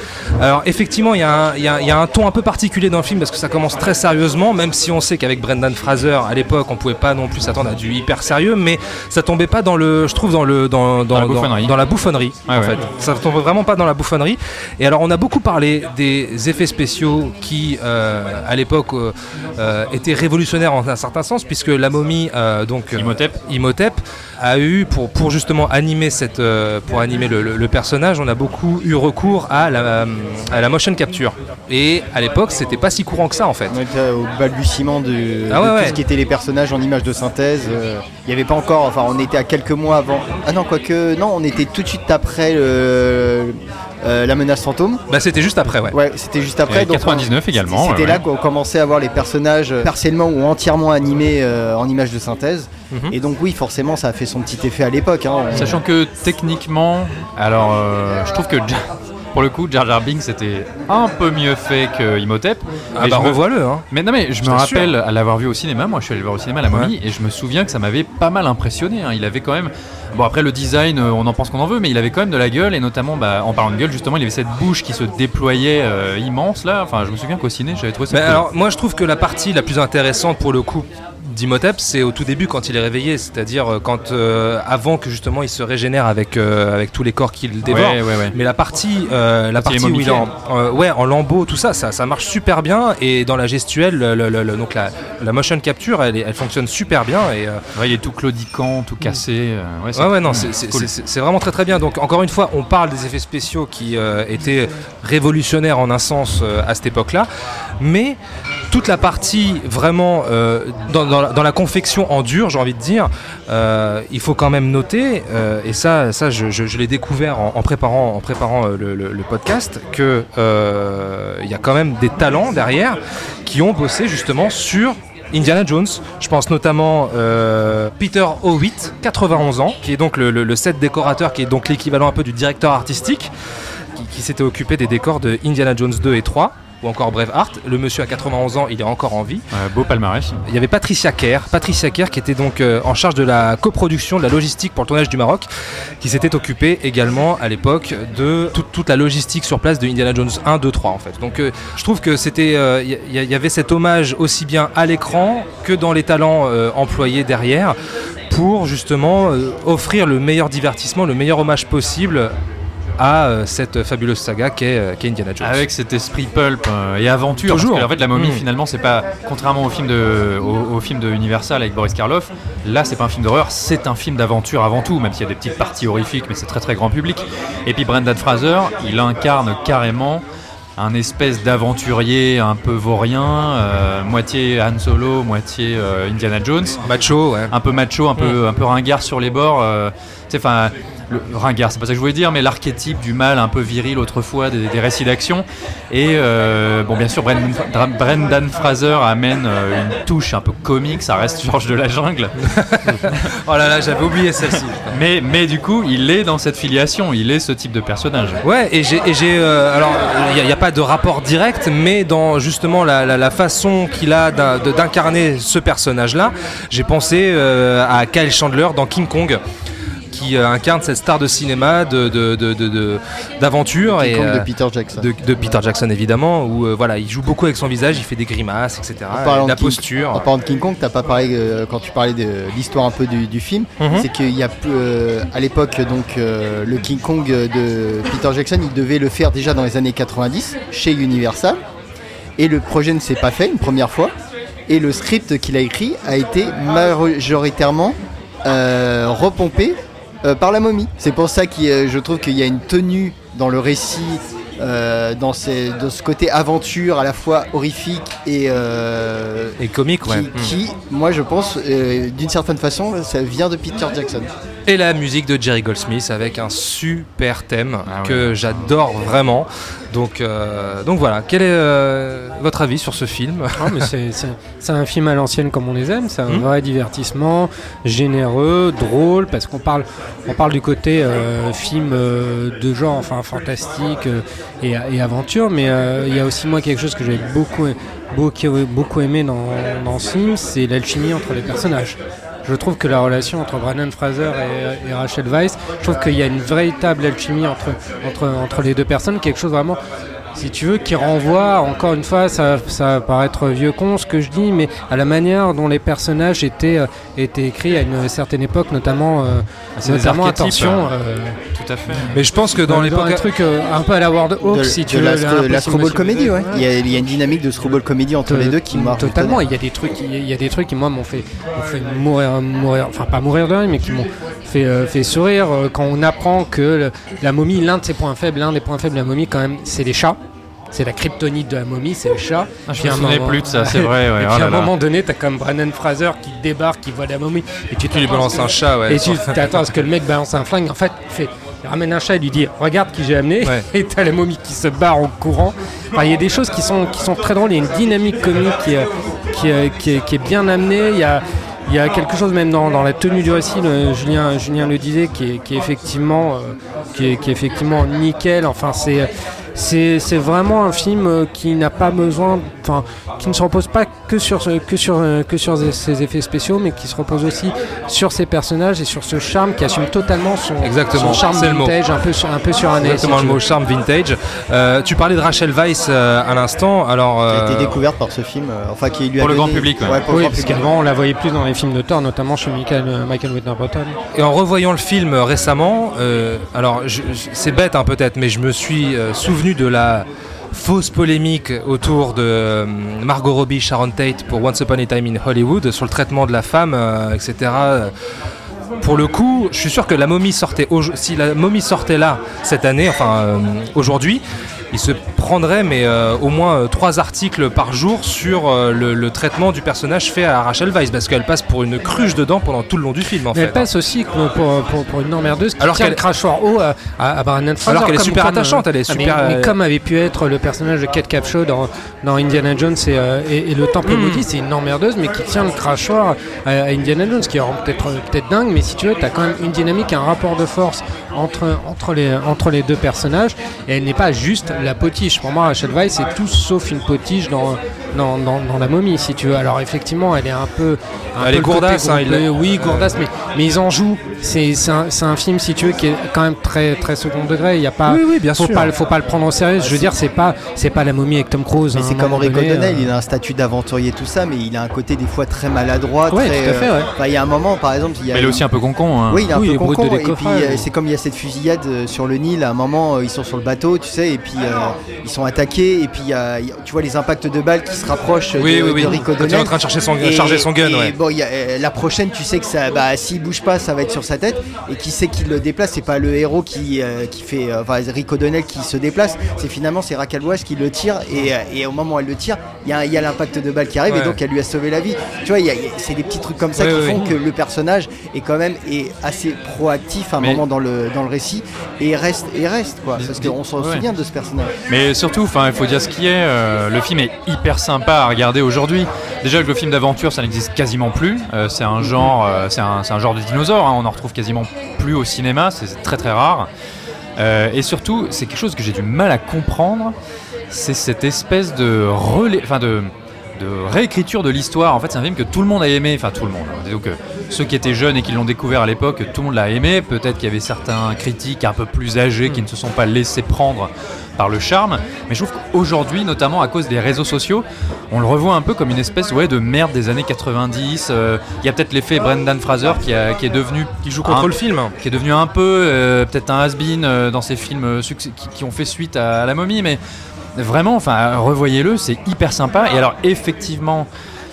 alors effectivement il y, a un- il y a- il y a un ton un peu particulier dans le film parce que ça commence très sérieusement même si on sait qu'avec Brendan Fraser à l'époque on pouvait pas non plus s'attendre à du hyper sérieux mais ça tombait pas dans le je trouve dans le dans, Dans la bouffonnerie. dans la bouffonnerie Ouais, en ouais. fait ça tombe vraiment pas dans la bouffonnerie et alors on a beaucoup parlé des effets spéciaux qui euh, à l'époque euh, étaient révolutionnaires en un certain sens puisque la momie donc Imhotep. Imhotep a eu pour, pour justement animer cette euh, pour animer le, le- le personnage on a beaucoup eu recours à la, à la motion capture et à l'époque c'était pas si courant que ça en fait On était au balbutiement de, Ah ouais, de ouais. tout ce qui était les personnages en images de synthèse. euh, Il n'y avait pas encore, enfin on était à quelques mois avant. Ah non, quoique, non, on était tout de suite après le- euh, la menace fantôme. bah c'était juste après ouais Ouais, c'était juste Et après. donc, 99 on- également, C'était ouais, là qu'on commençait à voir les personnages euh, partiellement ou entièrement animés euh, en images de synthèse. Mhm. Et donc oui, forcément, ça a fait son petit effet à l'époque. hein. Sachant que techniquement, alors euh, je trouve que Jar- pour le coup, Jar Jar Binks c'était un peu mieux fait que Imhotep. ah bah me- revois-le hein. Mais non mais je, Je me rappelle à l'avoir vu au cinéma, moi je suis allé le voir au cinéma la momie et je me souviens que ça m'avait pas mal impressionné. hein. Il avait quand même, bon après le design, euh, on en pense qu'on en veut, mais il avait quand même de la gueule et notamment bah, en parlant de gueule justement, il avait cette bouche qui se déployait euh, immense là. Enfin je me souviens qu'au ciné j'avais trouvé ça. Mais cool. alors, moi, je trouve que la partie la plus intéressante pour le coup d'Imhotep, c'est au tout début quand il est réveillé, c'est-à-dire euh, quand euh, avant que justement il se régénère avec euh, avec tous les corps qu'il dévore. Ouais, ouais, ouais. Mais la partie, euh, la partie où il est en, ouais, en lambeaux, tout ça, ça, ça marche super bien. Et dans la gestuelle, le- le- le- donc la, la motion capture, elle, fonctionne super bien. Et il est tout claudiquant, tout cassé. ouais, c'est ouais, ouais, non, cool. c'est- c'est Cool. c'est- c'est vraiment très très bien. Donc encore une fois, on parle des effets spéciaux qui étaient révolutionnaires en un sens à cette époque-là, mais toute la partie vraiment euh, dans, la, confection en dur, j'ai envie de dire, euh, il faut quand même noter, euh, et ça, ça je, l'ai découvert en, préparant, en préparant le, podcast, que euh, il y a quand même des talents derrière qui ont bossé justement sur Indiana Jones, je pense notamment Peter Howitt, 91 ans, qui est donc le, le- set décorateur, qui est donc l'équivalent un peu du directeur artistique, qui s'était occupé des décors de Indiana Jones 2 et 3, ou encore Braveheart. Le monsieur à 91 ans, il est encore en vie. Beau palmarès. Il y avait Patricia Kerr, Patricia Kerr qui était donc euh, en charge de la coproduction, de la logistique pour le tournage du Maroc, qui s'était occupée également à l'époque de toute, toute la logistique sur place de Indiana Jones 1, 2, 3 en fait. Donc euh, je trouve que c'était, euh, il y, y- avait cet hommage aussi bien à l'écran que dans les talents euh, employés derrière pour justement euh, offrir le meilleur divertissement, le meilleur hommage possible à euh, cette fabuleuse saga qu'est euh, qu'est Indiana Jones. Avec cet esprit pulp euh, et aventure. Toujours. Parce que, en fait, la momie, Mm. finalement, c'est pas. Contrairement au film, de, au, au film de Universal avec Boris Karloff, là, c'est pas un film d'horreur, c'est un film d'aventure avant tout, même s'il y a des petites parties horrifiques, mais c'est très très grand public. Et puis Brendan Fraser, il incarne carrément un espèce d'aventurier un peu vaurien, euh, moitié Han Solo, moitié euh, Indiana Jones Macho, ouais. un peu macho, un peu, un peu ringard sur les bords. euh, le ringard, c'est pas ça que je voulais dire, mais l'archétype du mal un peu viril autrefois des, des récits d'action. Et euh, bon, bien sûr, Brendan, Fraser amène euh, une touche un peu comique, ça reste Georges de la jungle. Oh là là, j'avais oublié celle-ci. Mais, mais du coup, il est dans cette filiation, il est ce type de personnage. Ouais, et j'ai, euh, alors, il n'y a, pas de rapport direct, mais dans justement la, la- la façon qu'il a d'incarner ce personnage-là, j'ai pensé à Kyle Chandler dans King Kong, qui euh, incarne cette star de cinéma, de, de- de- de- de- d'aventure King et euh, de Peter Jackson. de, de Peter Jackson évidemment, où euh, voilà, il joue beaucoup avec son visage, il fait des grimaces, etc. En parlant de la de King- posture. En parlant de King Kong, t'as pas parlé quand tu parlais de l'histoire un peu du, du film. Mhm. C'est qu'il y a à l'époque donc le King Kong de Peter Jackson, il devait le faire déjà dans les années 90 chez Universal. Et le projet ne s'est pas fait une première fois. Et le script qu'il a écrit a été majoritairement euh, repompé par la momie. C'est pour ça que je trouve qu'il y a une tenue dans le récit, euh, dans, ces- dans ce côté aventure à la fois horrifique et, euh, Et comique, qui, ouais. Qui, moi je pense, euh, d'une certaine façon, ça vient de Peter Jackson. Et la musique de Jerry Goldsmith avec un super thème Ah ouais. que j'adore vraiment. Donc, euh, donc voilà, quel est euh, votre avis sur ce film? Mais c'est- un film à l'ancienne comme on les aime, c'est un Hmm. vrai divertissement, généreux, drôle, parce qu'on parle, on parle du côté euh, film euh, de genre, enfin fantastique euh, et, et aventure, mais euh, il y a aussi moi quelque chose que j'ai beaucoup, beaucoup, beaucoup aimé dans, dans ce film, c'est l'alchimie entre les personnages. Je trouve que la relation entre Brandon Fraser et, Rachel Weisz, je trouve qu'il y a une véritable alchimie entre, entre, entre les deux personnes, quelque chose vraiment si tu veux, qui renvoie, encore une fois, ça, ça va paraître vieux con ce que je dis, mais à la manière dont les personnages étaient, euh, étaient écrits à une certaine époque, notamment, euh, c'est des notamment attention. euh, euh, Tout à fait. Mais je pense que dans dans l'époque. un truc euh, un peu à la World Hawk, de, si tu de veux. la, screwball comedy, ouais. Il y, a, il y a une dynamique de screwball comedy entre les deux qui marche. Totalement, il y a des trucs, il y a des trucs qui moi m'ont fait, m'ont fait mourir, mourir, enfin pas mourir de rire, mais qui m'ont fait, euh, fait sourire euh, quand on apprend que le- la momie, l'un de ses points faibles, l'un des points faibles de la momie quand même, c'est les chats. C'est la kryptonite de la momie, c'est les chats. Ah, je me souvenais moment- plus de ça, c'est vrai. Ouais, et oh puis là à un là. moment donné, t'as comme Brandon Fraser qui débarque, qui voit la momie, et tu Tu lui balances un chat, ouais. et tu t'attends à ce que le mec balance un flingue? En fait, il, fait, ramène un chat et lui dit Regarde qui j'ai amené. Ouais. Et t'as la momie qui se barre en courant. Enfin, il y a des choses qui sont, qui sont très drôles. Il y a une dynamique comique qui est, qui est, qui est- qui est bien amenée. Il y a, il y a quelque chose même dans, dans la tenue du récit, le- Julien, Julien le disait, qui est, qui est effectivement, euh, qui est, qui est effectivement nickel. Enfin, c'est. C'est vraiment un film euh, qui n'a pas besoin, enfin, qui ne se repose pas que sur, que sur, euh, que sur ses effets spéciaux, mais qui se repose aussi sur ses personnages et sur ce charme qui assume totalement son, Exactement, son charme le vintage, un peu, sur, un peu sur un Exactement le mot charme vintage. Euh, tu parlais de Rachel Weisz euh, à l'instant. Alors, Qui a euh, été découverte par ce film, euh, enfin qui lui a Pour le donné- grand public, ouais. pour le Oui, grand parce qu'avant on la voyait plus dans les films de Thor, notamment chez Michael, euh, Michael Winterbottom. Et en revoyant le film euh, récemment, euh, alors c'est bête hein, peut-être, mais je me suis euh, de la fausse polémique autour de euh, Margot Robbie, Sharon Tate pour Once Upon a Time in Hollywood sur le traitement de la femme, euh, etc. Pour le coup, je suis sûr que la momie sortait si la momie sortait là cette année, enfin euh, aujourd'hui, il se prendrait mais euh, au moins euh, trois articles par jour sur euh, le, le traitement du personnage fait à Rachel Weisz parce qu'elle passe pour une cruche dedans pendant tout le long du film en Mais fait. elle passe aussi pour, pour, pour une emmerdeuse qui Alors tient qu'elle- le crachoir haut à, à, à Brandon Fraser. Alors qu'elle est super comme, attachante, elle est ah, mais- super, Mais, comme avait pu être le personnage de Kate Capshaw dans, dans Indiana Jones et, et, et le Temple Mm. Maudit, c'est une emmerdeuse, mais qui tient le crachoir à, à Indiana Jones, qui rend peut-être peut-être dingue, mais si tu veux, tu as quand même une dynamique, un rapport de force entre, entre, les, entre les deux personnages, et elle n'est pas juste la potiche. Pour moi, Rachel Weisz, c'est tout sauf une potiche dans, dans, dans, dans la momie, si tu veux. Alors effectivement, elle est un peu... un Elle peu est gourdasse, hein, il oui, gourdasse, mais, mais ils en jouent. C'est c'est un, c'est un film, si tu veux, qui est quand même très, très second degré. Il y a pas, Oui, oui, bien faut sûr. Pas, faut pas le prendre au sérieux. Je veux dire, c'est pas, c'est pas la momie avec Tom Cruise. Mais hein, c'est comme moment Rico donné, Donnell, euh, il a un statut d'aventurier, tout ça, mais il a un côté des fois très maladroit. Ouais, très, tout à fait, ouais. enfin, il y a un moment, par exemple, il y a Mais il est aussi un peu con-con. hein. Oui, il est un Oui, peu il est brut de con et puis euh, c'est comme il y a cette fusillade euh, sur le Nil, à un moment euh, ils sont sur le bateau, tu sais, et puis euh, ils sont attaqués, et puis il y a- tu vois les impacts de balles qui se rapprochent Oui, de, oui, oui. de Rico Quand il est en train de chercher son, Et- charger son gun, et ouais. bon, il y a, euh, la prochaine, tu sais que ça, bah, s'il bouge pas, ça va être sur sa tête. Et qui sait qui le déplace C'est pas le héros qui, euh, qui fait, euh, enfin, Rico Donnell qui se déplace. C'est finalement c'est Raquel qui le tire. Et, et au moment où elle le tire, il y y a l'impact de balle qui arrive Ouais. et donc elle lui a sauvé la vie. Tu vois, il y a- il y a- c'est des petits trucs comme ça Ouais, qui font que le personnage est quand même est assez proactif à un Mais- moment dans le dans le récit et reste et reste quoi. Parce qu'on s'en souvient de ce personnage. Mais surtout, il faut dire ce qui est. euh, le film est hyper sympa à regarder aujourd'hui. Déjà que le film d'aventure, ça n'existe quasiment plus. Euh, c'est un genre, euh, c'est un, genre de dinosaure. hein, on en retrouve quasiment plus au cinéma. C'est très très rare. Euh, et surtout, c'est quelque chose que j'ai du mal à comprendre. C'est cette espèce de relais, enfin de réécriture de l'histoire. En fait, c'est un film que tout le monde a aimé. Enfin, tout le monde. hein. Disons que ceux qui étaient jeunes et qui l'ont découvert à l'époque, tout le monde l'a aimé. Peut-être qu'il y avait certains critiques un peu plus âgés qui ne se sont pas laissés prendre par le charme. Mais je trouve qu'aujourd'hui, notamment à cause des réseaux sociaux, on le revoit un peu comme une espèce ouais, de merde des années 90. Euh, Il y a peut-être l'effet Brendan Fraser qui, a- qui est devenu Qui joue contre un- le film. qui est devenu un peu euh, peut-être un has-been euh, dans ces films qui, qui ont fait suite à, à la momie, mais vraiment, enfin, revoyez-le, c'est hyper sympa. Et alors, effectivement,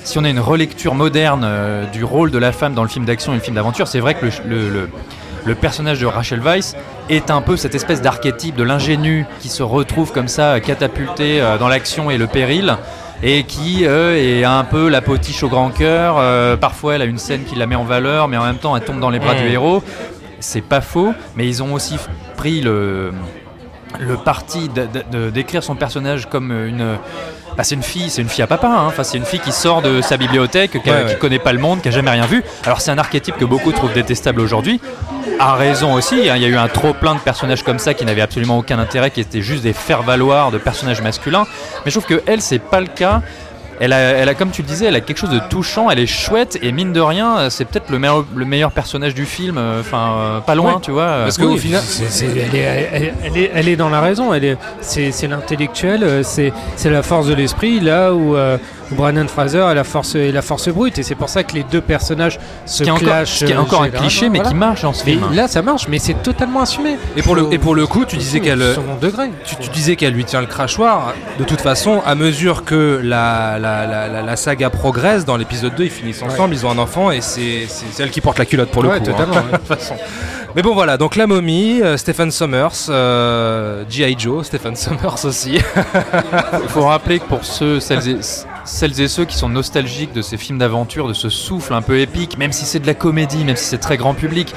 si on a une relecture moderne euh, du rôle de la femme dans le film d'action et le film d'aventure, c'est vrai que le, le- le- le personnage de Rachel Weisz est un peu cette espèce d'archétype de l'ingénu qui se retrouve comme ça catapulté euh, dans l'action et le péril et qui euh, est un peu la potiche au grand cœur. Euh, parfois, elle a une scène qui la met en valeur, mais en même temps, elle tombe dans les bras du héros. C'est pas faux, mais ils ont aussi pris le, le parti d'écrire son personnage comme une. Bah, c'est une fille, c'est une fille à papa. hein. Enfin, c'est une fille qui sort de sa bibliothèque, qui, a- Ouais, ouais. qui connaît pas le monde, qui a jamais rien vu. Alors c'est un archétype que beaucoup trouvent détestable aujourd'hui. À raison aussi. hein. Il y a eu un trop plein de personnages comme ça qui n'avaient absolument aucun intérêt, qui étaient juste des faire-valoir de personnages masculins. Mais je trouve que elle, c'est pas le cas. Elle a, elle a, comme tu le disais, elle a quelque chose de touchant, elle est chouette et mine de rien, c'est peut-être le meilleur, le meilleur personnage du film, euh, enfin euh, pas loin, Ouais. tu vois. Parce Oui, qu'au final, elle, est, elle, elle est, elle est dans la raison, elle est, c'est, c'est l'intellectuel, euh, c'est, c'est la force de l'esprit, là où, euh, où Brandon Fraser a la force, est la force brute, et c'est pour ça que les deux personnages se ce qui est encore, clashent. ce qui est euh, encore un généralement, cliché, mais voilà. qui marche dans ce Mais film. là, ça marche, mais c'est totalement assumé. Et pour le, Faut- et pour le coup, tu disais qu'elle. Second degré. Tu, tu disais qu'elle lui tient le crachoir. De toute façon, à mesure que la, la, la, la- la saga progresse, dans l'épisode 2, ils finissent ensemble, ils ont un enfant et c'est c'est- c'est elle qui porte la culotte pour le Ouais, coup. hein, totalement, de toute façon. Mais bon, voilà, donc la momie, euh, Stephen Sommers, euh, G.I. Joe, Stephen Sommers aussi. Il faut rappeler que pour ceux, celles et, celles et ceux qui sont nostalgiques de ces films d'aventure, de ce souffle un peu épique, même si c'est de la comédie, même si c'est très grand public,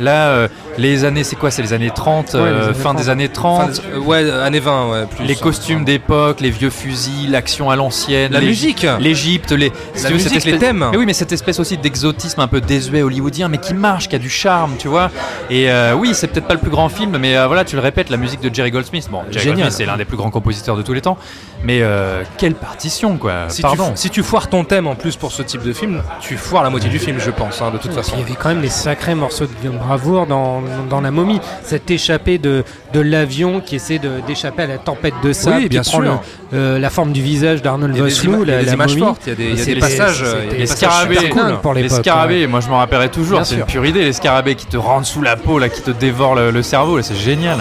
là, euh, les années, c'est quoi C'est les années 30, Ouais, les euh, années fin 30. des années 30 Enfin, euh, ouais, années 20, ouais, plus. les costumes d'époque, les vieux fusils, l'action à l'ancienne, La les- musique l'Égypte, les, si La tu musique, les espèce- thèmes. Mais oui, mais cette espèce aussi d'exotisme un peu désuet hollywoodien, mais qui marche, qui a du charme, tu vois. Et euh, oui, c'est peut-être pas le plus grand film, mais euh, voilà, tu le répètes, la musique de Jerry Goldsmith. Bon, Jerry Génial. Goldsmith, c'est l'un des plus grands compositeurs de tous les temps, mais euh, quelle partition, quoi. Si tu, Pardon. si tu foires ton thème en plus pour ce type de film, tu foires la moitié du film, je pense, hein, de toute façon. Il y avait quand même des sacrés morceaux de bravoure dans, dans la momie. Cette échappée de, de l'avion qui essaie d'échapper à la tempête de sable, Oui, bien qui prend sûr. le- euh, la forme du visage d'Arnold Vosloo, il y a la, des images fortes, il y a des, il y a C'est- des passages. c'était- il y a des Les scarabées, cool. pour les scarabées, moi je m'en rappellerai toujours, c'est une pure idée, les scarabées qui te rentrent sous la peau, là, qui te dévorent le, le cerveau, c'est génial.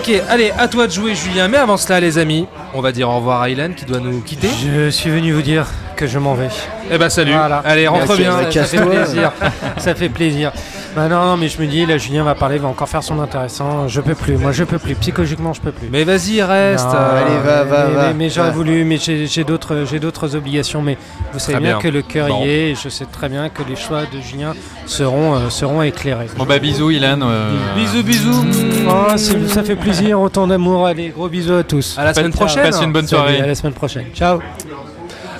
Ok, allez, à toi de jouer, Julien. Mais avant cela, les amis, on va dire au revoir à Hélène qui doit nous quitter. Je suis venu vous dire que je m'en vais. Eh ben, salut. Voilà. Allez, rentre bien. Ça fait plaisir. ça fait plaisir. Bah non, non, mais je me dis, là, Julien va parler, va encore faire son intéressant. Je peux plus. Moi, je peux plus. Psychologiquement, je peux plus. Mais vas-y, reste. Non, euh, allez, va, va, mais, va. mais- mais j'aurais Va. voulu, mais j'ai d'autres, j'ai d'autres obligations. Mais vous savez Très bien, bien. que le cœur Bon. y est. Et je sais très bien que les choix de Julien seront, euh, seront éclairés. Bon bah bisous Ilan. euh, Bisous, bisous. Oh, ça fait plaisir, autant d'amour. Allez, gros bisous à tous. À la semaine prochaine. Passe une bonne Salut, soirée. à la semaine prochaine. Ciao.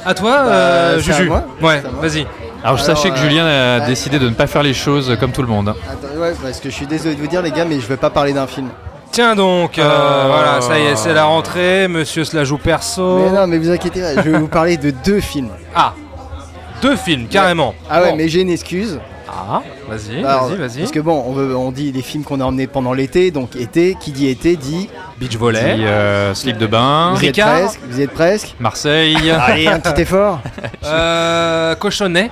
À toi, euh, Bah, à Juju. Ouais, à moi vas-y. Alors, Alors, sachez que euh, Julien a ouais. décidé de ne pas faire les choses comme tout le monde. Attends, ouais, parce que je suis désolé de vous dire, les gars, mais je vais pas parler d'un film. Tiens donc, euh, Euh, voilà, ça y est, c'est la rentrée. Monsieur se la joue perso. Mais non, mais vous inquiétez pas, je vais vous parler de deux films. Ah, deux films, carrément. Ah ouais, Bon. mais j'ai une excuse. Ah, vas-y, vas-y, vas-y. Parce que bon, on, veut- on dit les films qu'on a emmenés pendant l'été, donc été, qui dit été dit. Beach Dit, volley. euh, slip de bain, Vous y êtes Ricard. presque, vous y êtes presque. Marseille, Allez, un petit effort. Euh, cochonnet.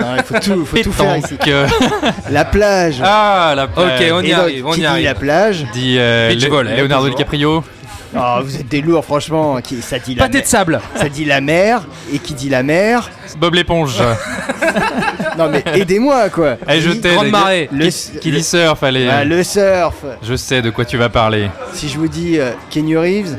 Non, il faut tout, faut tout faire ici. euh, La plage. Ah, la plage. Ok, on y Et donc, arrive, on qui y dit arrive. la plage. Dit euh, Beach volley, Leonardo. DiCaprio. Oh, vous êtes des lourds, franchement. Qui, ça, dit la Pâté de sable. ça dit la mer. Et qui dit la mer. Bob l'éponge. Non, mais aidez-moi, quoi. Allez, je t'aide. Grande marée. Le, Qui, qui dit surf, allez. Ah, le surf. Je sais de quoi tu vas parler. Si je vous dis euh, Kenny Reeves,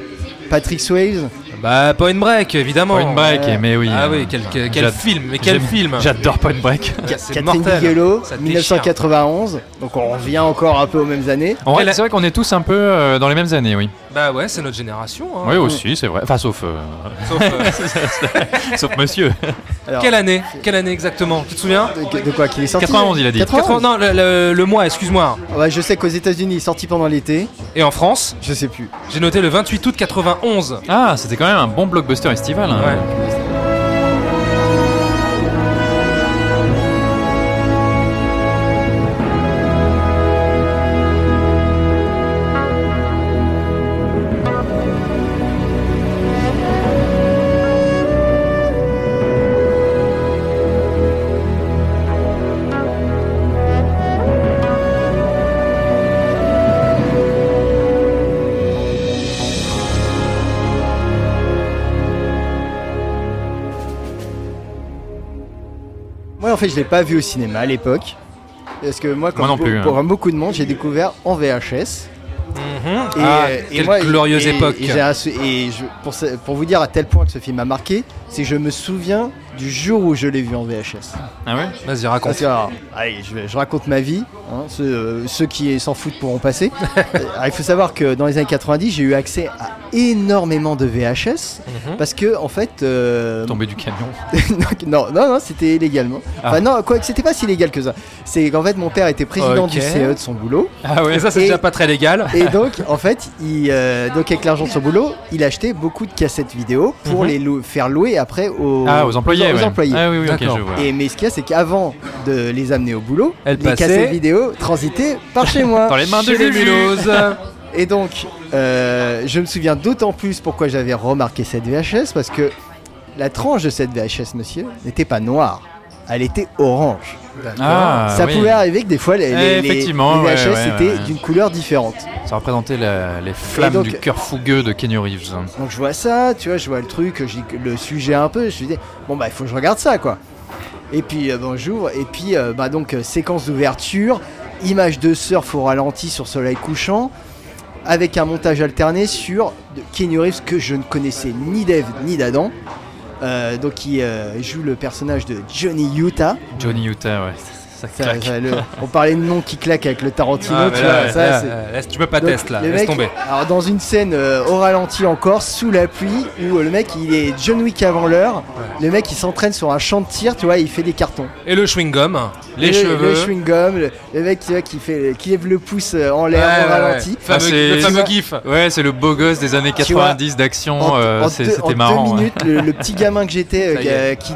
Patrick Swayze, Bah, Point Break, évidemment. Point Break, Ouais. mais oui. Ah euh, oui, quel, quel, quel j'ad- film, mais quel j'aime- film. J'adore Point Break. Ah, c'est Catherine mortel. Bigelow, Ça te 1991. Donc on revient encore un peu aux mêmes années. En vrai, c'est vrai qu'on est tous un peu euh, dans les mêmes années, oui. Bah ouais, c'est notre génération. hein. Oui, aussi, c'est vrai. Enfin, sauf, euh, Sauf, euh, sauf monsieur. Alors, quelle année? Quelle année exactement? Tu te souviens? de, de quoi qu'il est sorti? 91, il a dit. 80 Non, le, le- le mois, excuse-moi. Ouais, je sais qu'aux États-Unis, il est sorti pendant l'été. Et en France, Je sais plus. j'ai noté le 28 août 91. Ah, c'était quand même un bon blockbuster estival. hein. Ouais. Moi, en fait, je l'ai pas vu au cinéma à l'époque. Parce que moi, comme, Moi non beau- plus, hein. pour beaucoup de monde, j'ai découvert en VHS. Mhm. Et, Ah, et quelle moi, glorieuse et- époque. Et, j'ai je- pour vous dire à tel point que ce film m'a marqué, c'est que je me souviens du jour où je l'ai vu en VHS. Ah ouais Vas-y, raconte. Parce que, alors, allez, je, raconte ma vie. hein, ceux, euh, ceux qui s'en foutent pourront passer. Euh, alors, il faut savoir que dans les années 90, j'ai eu accès à énormément de VHS Mhm. parce que en fait, euh, Tombé du camion. non, non, non, c'était illégalement. Ah. Enfin non, quoi, que c'était pas si illégal que ça. C'est qu'en fait, mon père était président du CE de son boulot. Ah ouais Et ça, c'est déjà pas très légal. Et donc, en fait, il, euh, donc avec l'argent de son boulot, il achetait beaucoup de cassettes vidéo pour Mhm. les lou- faire louer après aux, Ah, aux employés. Aux ouais. employés. Ah oui, oui, ok, D'accord. je vois. Et mais ce qu'il y a, c'est qu'avant de les amener au boulot, Elle les passait- cassettes vidéo transitaient par chez moi. Dans les mains de. Mulhouse. Et donc, euh, je me souviens d'autant plus pourquoi j'avais remarqué cette VHS, parce que la tranche de cette VHS, monsieur, n'était pas noire. Elle était orange. Ah, ça oui. pouvait arriver que des fois, les, les- les- effectivement, les ouais, VHS ouais, étaient ouais. d'une couleur différente. Ça représentait la- les flammes donc- du cœur fougueux de Kenny Reeves. Donc je vois ça, tu vois, je vois le truc, j'ai le sujet un peu, je me dis bon bah il faut que je regarde ça quoi. Et puis euh, bon j'ouvre et puis euh, bah donc euh, séquence d'ouverture, image de surf au ralenti sur soleil couchant, avec un montage alterné sur de Keanu Reeves que je ne connaissais ni d'Eve ni d'Adam. Euh, donc qui euh, joue le personnage de Johnny Utah. Johnny Utah, ouais. Ça claque. ça, le- on parlait de nom qui claque avec le Tarantino, Ah, tu là, vois, ça, là, c'est- là, laisse- tu peux pas donc, test là, laisse mec- tomber. Alors dans une scène euh, au ralenti encore, sous la pluie, où euh, le mec il est John Wick avant l'heure, le mec il s'entraîne sur un champ de tir, tu vois, il fait des cartons. Et le chewing-gum, les le, cheveux. le chewing gum, le, le mec tu vois, qui fait, qui lève le pouce euh, en l'air Ouais, au ouais, ralenti. ouais. Fameux- Ah, c'est- le fameux gif. Ouais, c'est le beau gosse des années Tu vois, 90 d'action. En, euh, en deux, C'était marrant. minutes, le, petit gamin que j'étais, qui,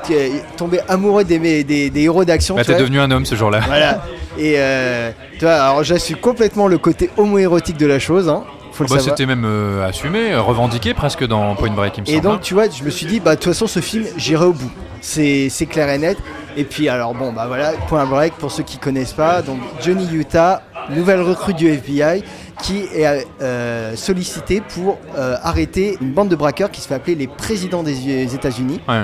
tombait amoureux des, héros d'action. Bah, t'es devenu un homme ce jour-là. Voilà. Et euh, tu vois, alors j'assume complètement le côté homo-érotique de la chose, hein, faut le Bah, savoir. C'était même euh, assumé, revendiqué presque dans Point Break, il me Et semble. donc, tu vois, je me suis dit, bah, de toute façon, ce film, j'irai au bout. C'est c'est clair et net. Et puis, alors, bon, bah voilà, point break pour ceux qui connaissent pas. Donc, Johnny Utah, nouvelle recrue du FBI, qui est euh, sollicité pour euh, arrêter une bande de braqueurs qui se fait appeler les présidents des des États-Unis. Ouais.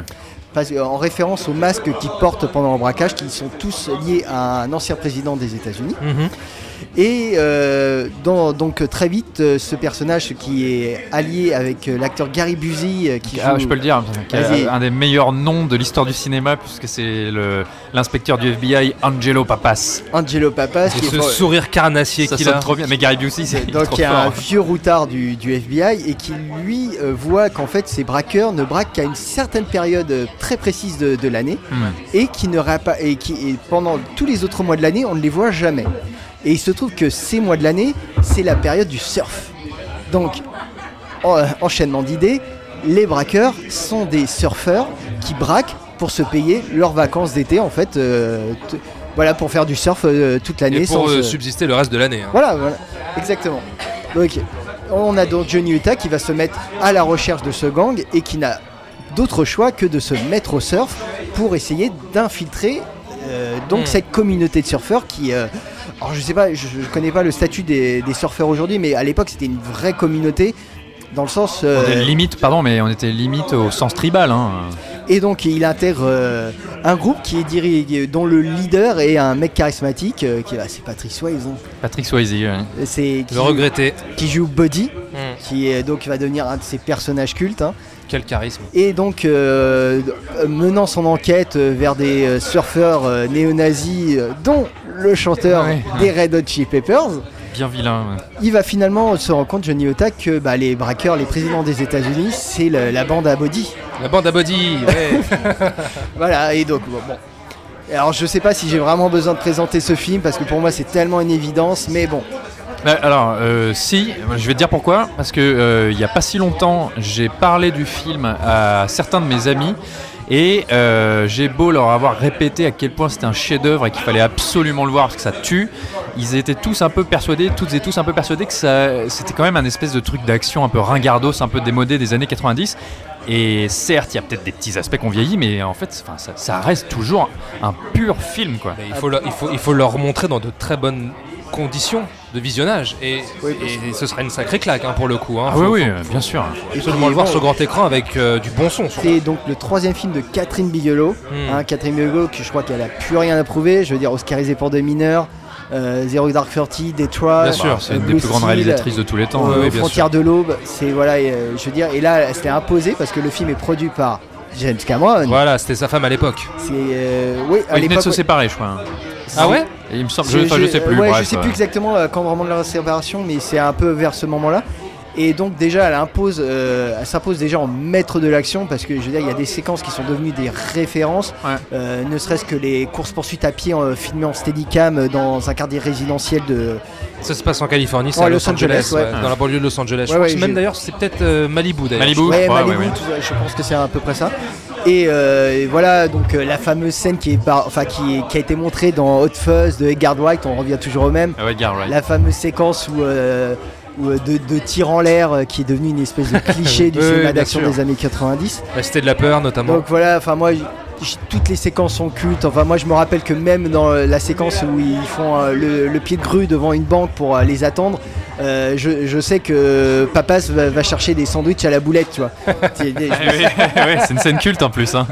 Que, en référence aux masques qu'ils portent pendant le braquage, qui sont tous liés à un ancien président des États-Unis. Mhm. Et euh, dans- donc très vite, euh, ce personnage qui est allié avec euh, l'acteur Gary Busey, qui Ah, joue- je peux le dire, qui a Vas-y. un des meilleurs noms de l'histoire du cinéma, puisque c'est l'inspecteur du FBI, Angelo Papas. Angelo Papas, Et qui est ce for- sourire carnassier qu'il a. trop bien. Mais Gary Busey, c'est il est donc qui est un vieux routard du, du FBI et qui lui euh, voit qu'en fait ces braqueurs ne braquent qu'à une certaine période très précise de, de l'année Hmm. et qui ne ra- pas et qui et pendant tous les autres mois de l'année on ne les voit jamais. Et il se trouve que ces mois de l'année c'est la période du surf. Donc euh, enchaînement d'idées, les braqueurs sont des surfeurs qui braquent pour se payer leurs vacances d'été en fait. euh, voilà pour faire du surf euh, toute l'année pour sans euh, subsister le reste de l'année. hein. voilà, voilà, exactement. Donc, on a donc Johnny Utah qui va se mettre à la recherche de ce gang et qui n'a d'autre choix que de se mettre au surf pour essayer d'infiltrer donc Hmm. cette communauté de surfeurs qui. euh, alors, je sais pas, je, je connais pas le statut des, des surfeurs aujourd'hui, mais à l'époque, c'était une vraie communauté. Dans le sens. euh, On était limite, pardon, mais on était limite au sens tribal. Hein. et donc il intègre euh, un groupe qui est dirigé, dont le leader est un mec charismatique, euh, qui bah, c'est Patrick Swayze. hein. Patrick Swayze. ouais. C'est qui, Le regretter. qui joue Buddy, Hmm. qui donc va devenir un de ses personnages cultes. hein. Quel charisme. Et donc euh, menant son enquête euh, vers des euh, surfeurs néo-nazis, dont le chanteur Ouais. des Red Hot Chili Peppers, Bien vilain. ouais. il va finalement se rendre compte, Johnny Utah, que bah, les braqueurs, les présidents des États-Unis, c'est la bande à Body. La bande à body. ouais. Voilà, et donc bon. bon. Alors je sais pas si j'ai vraiment besoin de présenter ce film parce que pour moi c'est tellement une évidence, mais bon. Alors, euh, si, je vais te dire pourquoi. Parce que euh, il n'y a pas si longtemps, j'ai parlé du film à certains de mes amis. Et euh, j'ai beau leur avoir répété à quel point c'était un chef-d'œuvre et qu'il fallait absolument le voir parce que ça tue, ils étaient tous un peu persuadés, toutes et tous un peu persuadés que c'était quand même un espèce de truc d'action un peu ringardos, un peu démodé des années 90. Et certes, il y a peut-être des petits aspects qu'on vieillit, mais en fait, ça, reste toujours un pur film, il, faut leur, il, faut, il faut leur montrer dans de très bonnes conditions de visionnage. Et, Oui, parce et ce sera une sacrée claque hein, pour le coup. Hein. Ah Faut- oui, oui, faut bien sûr. Et absolument le voir sur grand écran avec euh, du bon son. C'est donc le troisième film de Catherine Bigelow. Hmm. Hein, Catherine Bigelow, qui je crois qu'elle a plus rien à prouver. Je veux dire, oscarisée pour des mineurs. euh, Zero Dark Thirty, Detroit, Bien sûr, C'est euh, une des plus grandes réalisatrices de tous les temps. Euh, bien Frontières de l'aube. C'est voilà, et, euh, je veux dire, et là, elle s'était imposée parce que le film est produit par James Cameron. Voilà, c'était sa femme à l'époque. C'est euh, oui, à Ils venaient de l'époque. se séparer, je crois. Ah ouais Et il me semble, je, enfin, je sais plus. ouais, bref, je sais plus exactement euh, quand vraiment de la séparation, mais c'est un peu vers ce moment-là. Et donc déjà, elle impose, euh, elle s'impose déjà en maître de l'action parce que je veux dire, il y a des séquences qui sont devenues des références. Ouais. Euh, ne serait-ce que les courses poursuites à pied euh, filmées en steadicam euh, dans un quartier résidentiel de. Ça se passe en Californie, c'est Ouais, à Los Los Angeles, Angeles, ouais. dans la banlieue de Los Angeles. Je Ouais, pense même d'ailleurs, c'est peut-être euh, Malibu d'ailleurs. Malibu, Ouais, je Malibu, tout je pense que c'est à peu près ça. Et, euh, et voilà, donc euh, la fameuse scène qui, est par- enfin, qui, est- qui a été montrée dans Hot Fuzz de Edgar Wright, on revient toujours au même. Ah ouais, Edgar Wright. La fameuse séquence où, euh, où, de, de tir en l'air qui est devenu une espèce de cliché du Oui, cinéma bien d'action des années 90. La Cité de la peur notamment. Donc voilà, enfin moi, toutes les séquences sont cultes. Enfin moi je me rappelle que même dans euh, la séquence où ils font euh, le, le pied de grue devant une banque pour euh, les attendre, euh, je, je sais que Papas va, va chercher des sandwichs à la boulette, tu vois. C'est- des- Ah oui, c'est une scène culte en plus. Hein.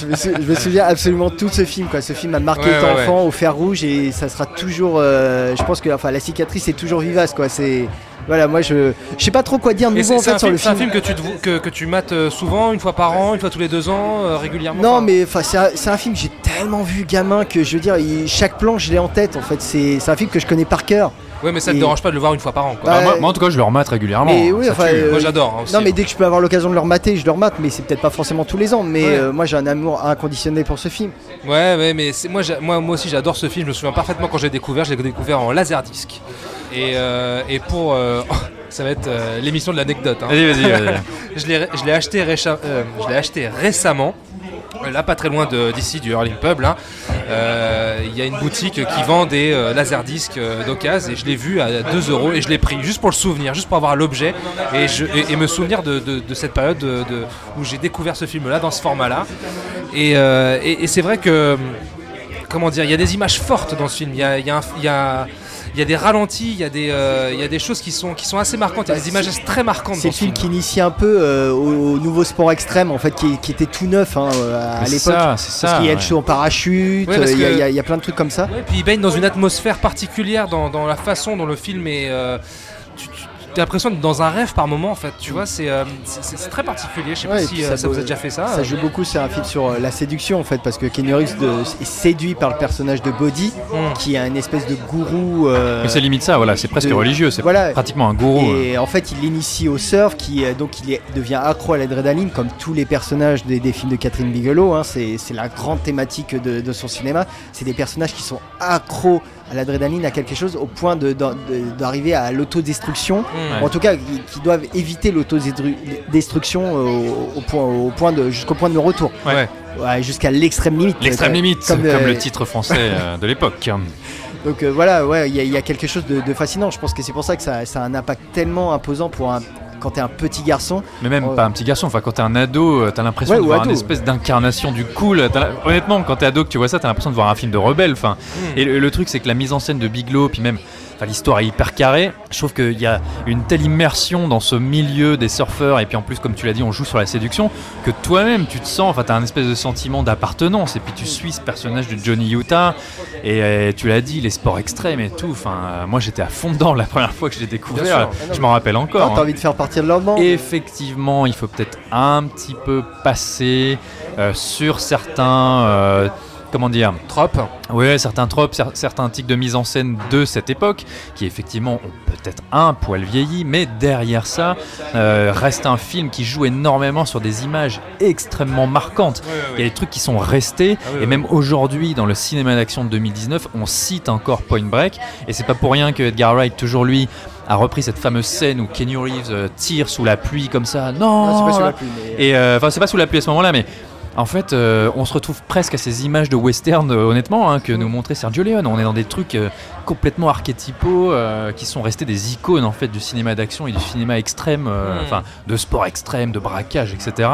je, me sou- je me souviens absolument de tout ce film. Quoi. Ce film a marqué Ouais, ouais, enfant au fer rouge et ça sera toujours. euh, je pense que enfin, la cicatrice est toujours vivace. Quoi. C'est voilà, moi je je sais pas trop quoi dire de nouveau en fait sur film, le c'est un film. film que tu, te- que, que tu mates souvent, une fois par an, une fois tous les deux ans, euh, régulièrement Non mais enfin c'est un, c'est un film que j'ai tellement vu gamin que je veux dire il- chaque plan je l'ai en tête en fait c'est c'est un film que je connais par cœur. Ouais, mais ça te Et- dérange pas de le voir une fois par an quoi. Bah, Ah, moi, moi, en tout cas, je le remate régulièrement. Mais hein, oui, enfin, euh, Moi j'adore hein, aussi. Non mais dès que je peux avoir l'occasion de le remater, je le remate mais c'est peut-être pas forcément tous les ans mais Ouais. euh, moi j'ai un amour inconditionnel pour ce film. Ouais, ouais, mais c'est- moi, moi, moi aussi j'adore ce film. Je me souviens parfaitement quand j'ai découvert. Je l'ai découvert en laserdisc. Et, euh, et pour. ça va être euh, l'émission de l'anecdote. hein. Vas-y, vas-y, vas-y. Je l'ai je l'ai acheté, récha- euh, je l'ai acheté récemment. euh, Là, pas très loin de- d'ici, du Hurling Pub, là. Il y a une boutique qui vend des laserdiscs d'occasion et je l'ai vu à 2 euros et je l'ai pris juste pour le souvenir, juste pour avoir l'objet et, je- et- et me souvenir de, de- de cette période de- de- où j'ai découvert ce film-là dans ce format-là. Et, c'est vrai que, comment dire, il y a des images fortes dans ce film. Il y a, il y a un- il y a- il y a des ralentis, il y a des, euh, il y a des choses qui sont, qui sont assez marquantes. Il y a des images très marquantes C'est le film film. qui initie un peu euh, au, au nouveau sport extrême en fait qui, qui était tout neuf hein, euh, à C'est l'époque. ça, c'est ça. Qu'il y a le saut en parachute, Ouais, il y, a- que- il y a- il y a plein de trucs comme ça. Ouais, puis il baigne dans une atmosphère particulière dans, dans la façon dont le film est. euh, tu, tu as l'impression d'être dans un rêve par moment en fait. Tu vois, c'est euh, c'est- très particulier. Je sais Ouais, pas si euh, ça ça, vous a déjà fait ça. Ça joue beaucoup, c'est un film sur euh, la séduction en fait, parce que Kenny Reeves est séduit par le personnage de Bodhi, Mm. qui est un espèce de gourou. euh, Mais c'est limite ça, voilà, c'est presque de- religieux, c'est voilà. pratiquement un gourou. euh. et en fait, il l'initie au surf, qui euh, donc il est- devient accro à l'adrénaline, comme tous les personnages des, des films de Catherine Bigelow. hein, c'est c'est la grande thématique de, de son cinéma. C'est des personnages qui sont accros l'adrénaline, à quelque chose, au point de- de- de- d'arriver à l'autodestruction. Mm. Ou En tout cas, qui, qui doivent éviter l'autodestruction euh, au, au point, au point de jusqu'au point de non retour. Ouais. Ouais, jusqu'à l'extrême limite. L'extrême Euh, limite, comme, euh, le titre français euh, de l'époque. Donc euh, voilà, ouais, il y, a- il y a quelque chose de, de fascinant. Je pense que c'est pour ça que ça, ça a un impact tellement imposant pour un quand t'es un petit garçon. Mais même Ouais. pas un petit garçon, enfin quand t'es un ado, euh, t'as l'impression Ouais, de voir ado. une espèce d'incarnation du cool. Honnêtement, quand t'es ado que tu vois ça, t'as l'impression de voir un film de rebelle. Enfin, Mm. et le, le truc c'est que la mise en scène de Biglow, puis même enfin, l'histoire est hyper carrée. Je trouve qu'il y a une telle immersion dans ce milieu des surfeurs, et puis en plus, comme tu l'as dit, on joue sur la séduction, que toi-même tu te sens, enfin t'as un espèce de sentiment d'appartenance, et puis tu suis ce personnage de Johnny Utah, et euh, tu l'as dit, les sports extrêmes et tout. Enfin, euh, moi j'étais à fond dedans la première fois que je l'ai découvert. Je m'en rappelle encore. T'as hein. envie de faire partir de l'ordre Effectivement, il faut peut-être un petit peu passer euh, sur certains, euh, comment dire, Trop. ouais, certains tropes, cer- certains tics de mise en scène de cette époque, qui effectivement ont peut-être un poil vieilli, mais derrière ça euh, reste un film qui joue énormément sur des images extrêmement marquantes. Il y a des trucs qui sont restés, Ah oui, et oui. même aujourd'hui, dans le cinéma d'action de 2019, on cite encore Point Break, et c'est pas pour rien que Edgar Wright, toujours lui, a repris cette fameuse scène où Kenny Reeves euh, tire sous la pluie comme ça. Non, Non, c'est pas sur la pluie, mais- Et euh, enfin, c'est pas sous la pluie à ce moment-là, mais en fait, euh, on se retrouve presque à ces images de western, euh, honnêtement, hein, que nous montrait Sergio Leone. On est dans des trucs euh, complètement archétypaux qui sont restés des icônes en fait du cinéma d'action et du cinéma extrême, Mm. enfin de sport extrême, de braquage, etc.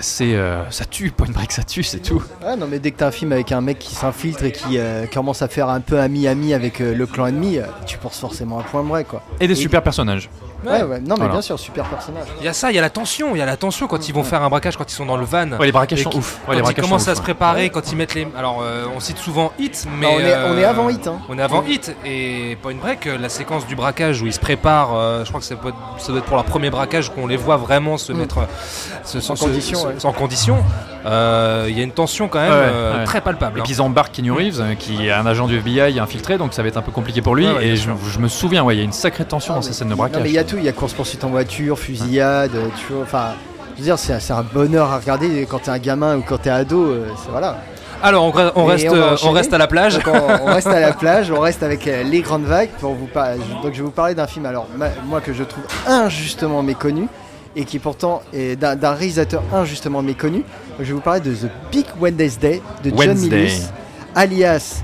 c'est ça tue, Point Break, ça tue, c'est tout. Ouais, non, mais dès que t'as un film avec un mec qui s'infiltre et qui commence à faire un peu ami-ami avec le clan ennemi, tu penses forcément à Point Break, quoi. Et des Et- super personnages. Ouais, ouais, non, mais Voilà. bien sûr, super personnage. Il y a ça, il y a la tension, il y a la tension quand ils vont faire un braquage, quand ils sont dans le van. Ouais, les braquages Et sont qui- ouf. Ouais, quand ils braquages commencent sont à ouf, se ouais. préparer, quand ils mettent les. Alors, euh, on cite souvent Hit, mais. on est- on est euh, avant Hit, hein. On est avant Hit. Et Point Break, euh, la séquence du braquage où ils se préparent, euh, je crois que ça, peut être- ça doit être pour leur premier braquage qu'on les voit vraiment se Mm. mettre. euh, se- condition, se- ouais. se- en condition. Euh, Il y a une tension quand même Ouais, ouais, euh, ouais. très palpable. Et hein. puis ils embarquent Keanu Reeves, euh, qui est un agent du FBI infiltré, donc ça va être un peu compliqué pour lui. Ouais, ouais, et bien je, me souviens, ouais, il y a une sacrée tension Ah, dans ces scènes de Non, braquage. mais il y a tout, il y a course-poursuite en voiture, fusillade, euh, tu vois, enfin. Je veux dire, c'est un bonheur à regarder quand t'es un gamin ou quand t'es ado, euh, c'est voilà. Alors, on, reste, on va on enchaîner. reste à la plage. Donc on, on reste à la plage, on reste avec euh, les grandes vagues pour vous par- Donc je vais vous parler d'un film, alors ma- moi que je trouve injustement méconnu et qui pourtant est d'un réalisateur injustement méconnu. Donc, je vais vous parler de The Big Wednesday de John Wednesday. Milius, alias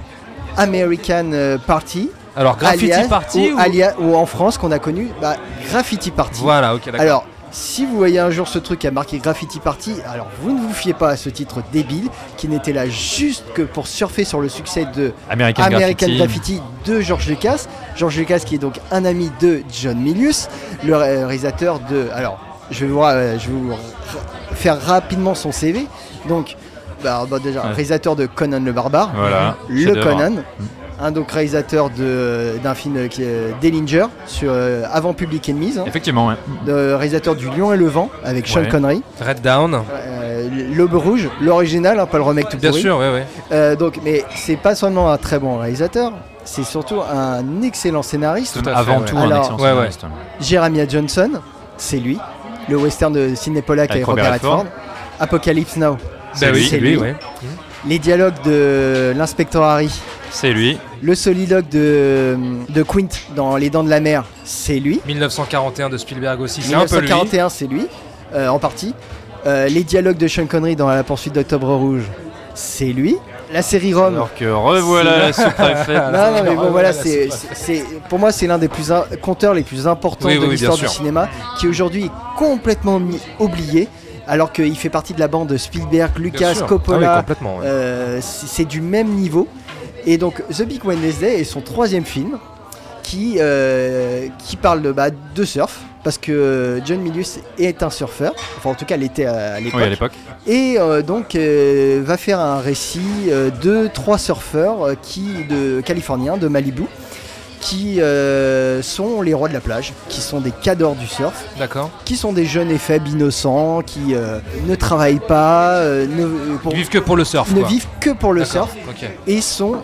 American Party, Alors, Graffiti alias, Party ou, ou- alias- ou en France qu'on a connu bah, Graffiti Party. Voilà, ok, d'accord. Alors, si vous voyez un jour ce truc qui a marqué Graffiti Party, alors vous ne vous fiez pas à ce titre débile qui n'était là juste que pour surfer sur le succès de American, American Graffiti. Graffiti de George Lucas. George Lucas qui est donc un ami de John Milius, le ré- réalisateur de... Alors, je vais vous, ra- je vais vous ra- faire rapidement son CV. Donc, bah, bah, déjà, Ouais. réalisateur de Conan le Barbare, Voilà. le. Conan, un donc réalisateur de- d'un film qui est Dillinger sur euh, avant Public Enemies, hein, Effectivement, ouais. de réalisateur du Lion et le Vent avec Sean Ouais. Connery, Red Down. euh, L'Aube Rouge, l'original, hein, pas le remake tout Bien pourri. sûr, ouais, ouais. Euh, donc, mais c'est pas seulement un très bon réalisateur, c'est surtout un excellent scénariste. Tout à fait, Avant ouais. tout, un Alors- excellent Ouais, ouais. scénariste. Jeremiah Johnson, c'est lui. Le western de Sidney Pollack Avec avec, Robert Redford. Apocalypse Now, Bah oui, c'est lui, lui. ouais. les dialogues de l'inspecteur Harry, C'est lui. le soliloque de, de Quint dans Les Dents de la Mer, c'est lui. 1941 de Spielberg aussi, c'est un peu lui. 1941, c'est lui, euh, en partie. Euh, les dialogues de Sean Connery dans La poursuite d'Octobre Rouge, c'est lui. La série Rome. Alors que revoilà la sous-préfète. Non, non, mais bon, voilà, c'est, pour moi, c'est l'un des plus conteurs les plus importants Oui, de oui, l'histoire du cinéma, qui aujourd'hui est complètement mis- oublié, alors qu'il fait partie de la bande de Spielberg, Lucas. Coppola. Ah oui, ouais. Euh, c'est du même niveau. Et donc, The Big Wednesday est son troisième film qui, euh, qui parle de, bah, de surf. Parce que John Milius est un surfeur, enfin en tout cas l'était à, à l'époque, Oui, et euh, donc euh, va faire un récit euh, de trois surfeurs euh, qui, de californiens de Malibu qui euh, sont les rois de la plage, qui sont des cadors du surf, D'accord. qui sont des jeunes et faibles innocents, qui euh, ne travaillent pas, euh, ne, pour- Ils vivent que pour le surf. ne quoi. vivent que pour le D'accord, surf Ok. et sont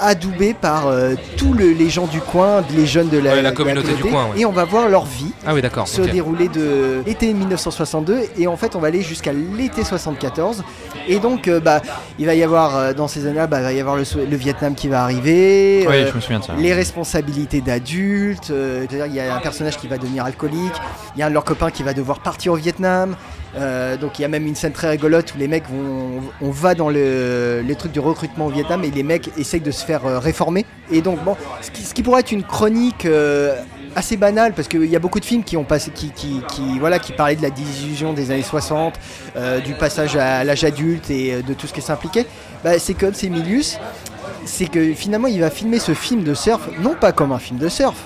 adoubés par euh, tous le- les gens du coin, les jeunes de la, Ouais, la de communauté du coin, ouais. Et on va voir leur vie Ah oui, se dérouler de l'été 1962 et en fait on va aller jusqu'à l'été 74 et donc euh, bah il va y avoir euh, dans ces années-là bah, il va y avoir le, Vietnam qui va arriver Oui, euh, je me souviens de ça. les responsabilités d'adultes, c'est-à-dire il y a un personnage qui va devenir alcoolique, il y a un de leurs copains qui va devoir partir au Vietnam, euh, donc il y a même une scène très rigolote où les mecs vont, on va dans le, les trucs de recrutement au Vietnam et les mecs essayent de se faire euh, réformer. Et donc bon, ce qui, pourrait être une chronique euh, assez banale parce qu'il y a beaucoup de films qui ont passé, qui, qui, voilà, qui parlaient de la désillusion des années 60, euh, du passage à l'âge adulte et de tout ce qui s'impliquait. Bah, c'est comme c'est Milius, c'est que finalement il va filmer ce film de surf non pas comme un film de surf,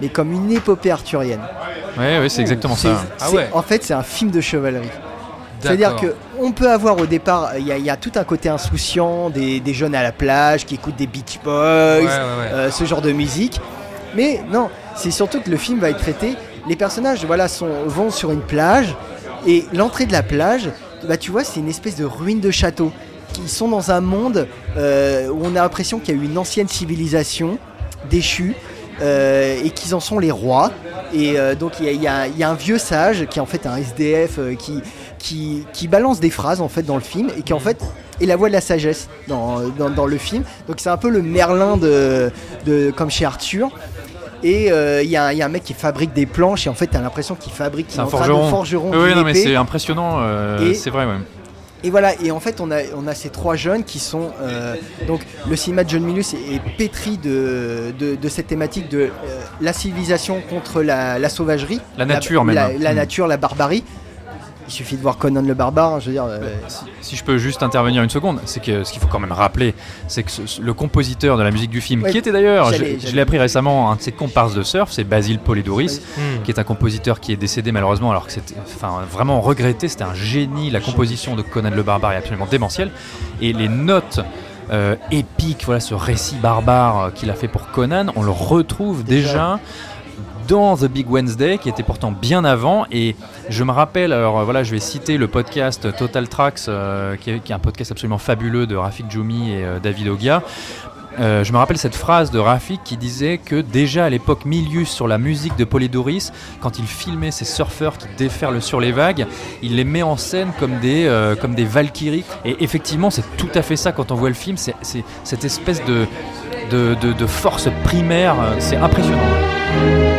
mais comme une épopée arthurienne. Oui, oui, c'est exactement ça. Ah ouais. En fait, c'est un film de chevalerie. C'est-à-dire que on peut avoir au départ, il y, a- il y a tout un côté insouciant des, des jeunes à la plage qui écoutent des Beach Boys, Ouais, ouais, ouais. euh, ce genre de musique. Mais non, c'est surtout que le film va être traité. Les personnages, voilà, sont, vont sur une plage et l'entrée de la plage, bah tu vois, c'est une espèce de ruine de château. Ils sont dans un monde euh, où on a l'impression qu'il y a eu une ancienne civilisation déchue et qu'ils en sont les rois. Et euh, donc il y a, y y un vieux sage qui est en fait un SDF euh, qui, qui, qui balance des phrases en fait dans le film et qui en fait est la voix de la sagesse dans, dans, dans le film. Donc c'est un peu le Merlin de, de comme chez Arthur. Et euh, il y, a un- il y a un mec qui fabrique des planches et en fait t'as l'impression qu'il fabrique C'est il est un forgeron. forgeron Oui, non, mais c'est impressionnant. euh, C'est vrai, ouais. Et voilà, et en fait, on a, on a ces trois jeunes qui sont. euh, donc, le cinéma de John Milius est, est pétri de, de, de cette thématique de euh, la civilisation contre la, la sauvagerie. La nature, même. La, la Mm. nature, la barbarie. Il suffit de voir Conan le barbare. Je veux dire, euh, Si, si je peux juste intervenir une seconde, c'est que ce qu'il faut quand même rappeler, c'est que ce- le compositeur de la musique du film, Ouais, qui était d'ailleurs, je, je l'ai appris récemment, un de ses comparses de surf, c'est Basile Polidouris, Hmm. qui est un compositeur qui est décédé malheureusement, alors que c'était enfin, vraiment regretté, c'était un génie, la composition de Conan le barbare est absolument démentielle, et les notes euh, épiques, voilà ce récit barbare euh, qu'il a fait pour Conan, on le retrouve déjà dans The Big Wednesday, qui était pourtant bien avant. Et je me rappelle, alors euh, voilà, je vais citer le podcast Total Tracks, euh, qui, est, un podcast absolument fabuleux de Rafik Djoumi et euh, David Ogia. Je me rappelle cette phrase de Rafik qui disait que déjà à l'époque Milius sur la musique de Polydorus, quand il filmait ces surfeurs qui déferlent sur les vagues, il les met en scène comme des, comme des valkyries. Et effectivement, c'est tout à fait ça quand on voit le film, c'est cette espèce de, de, de- force primaire, c'est impressionnant.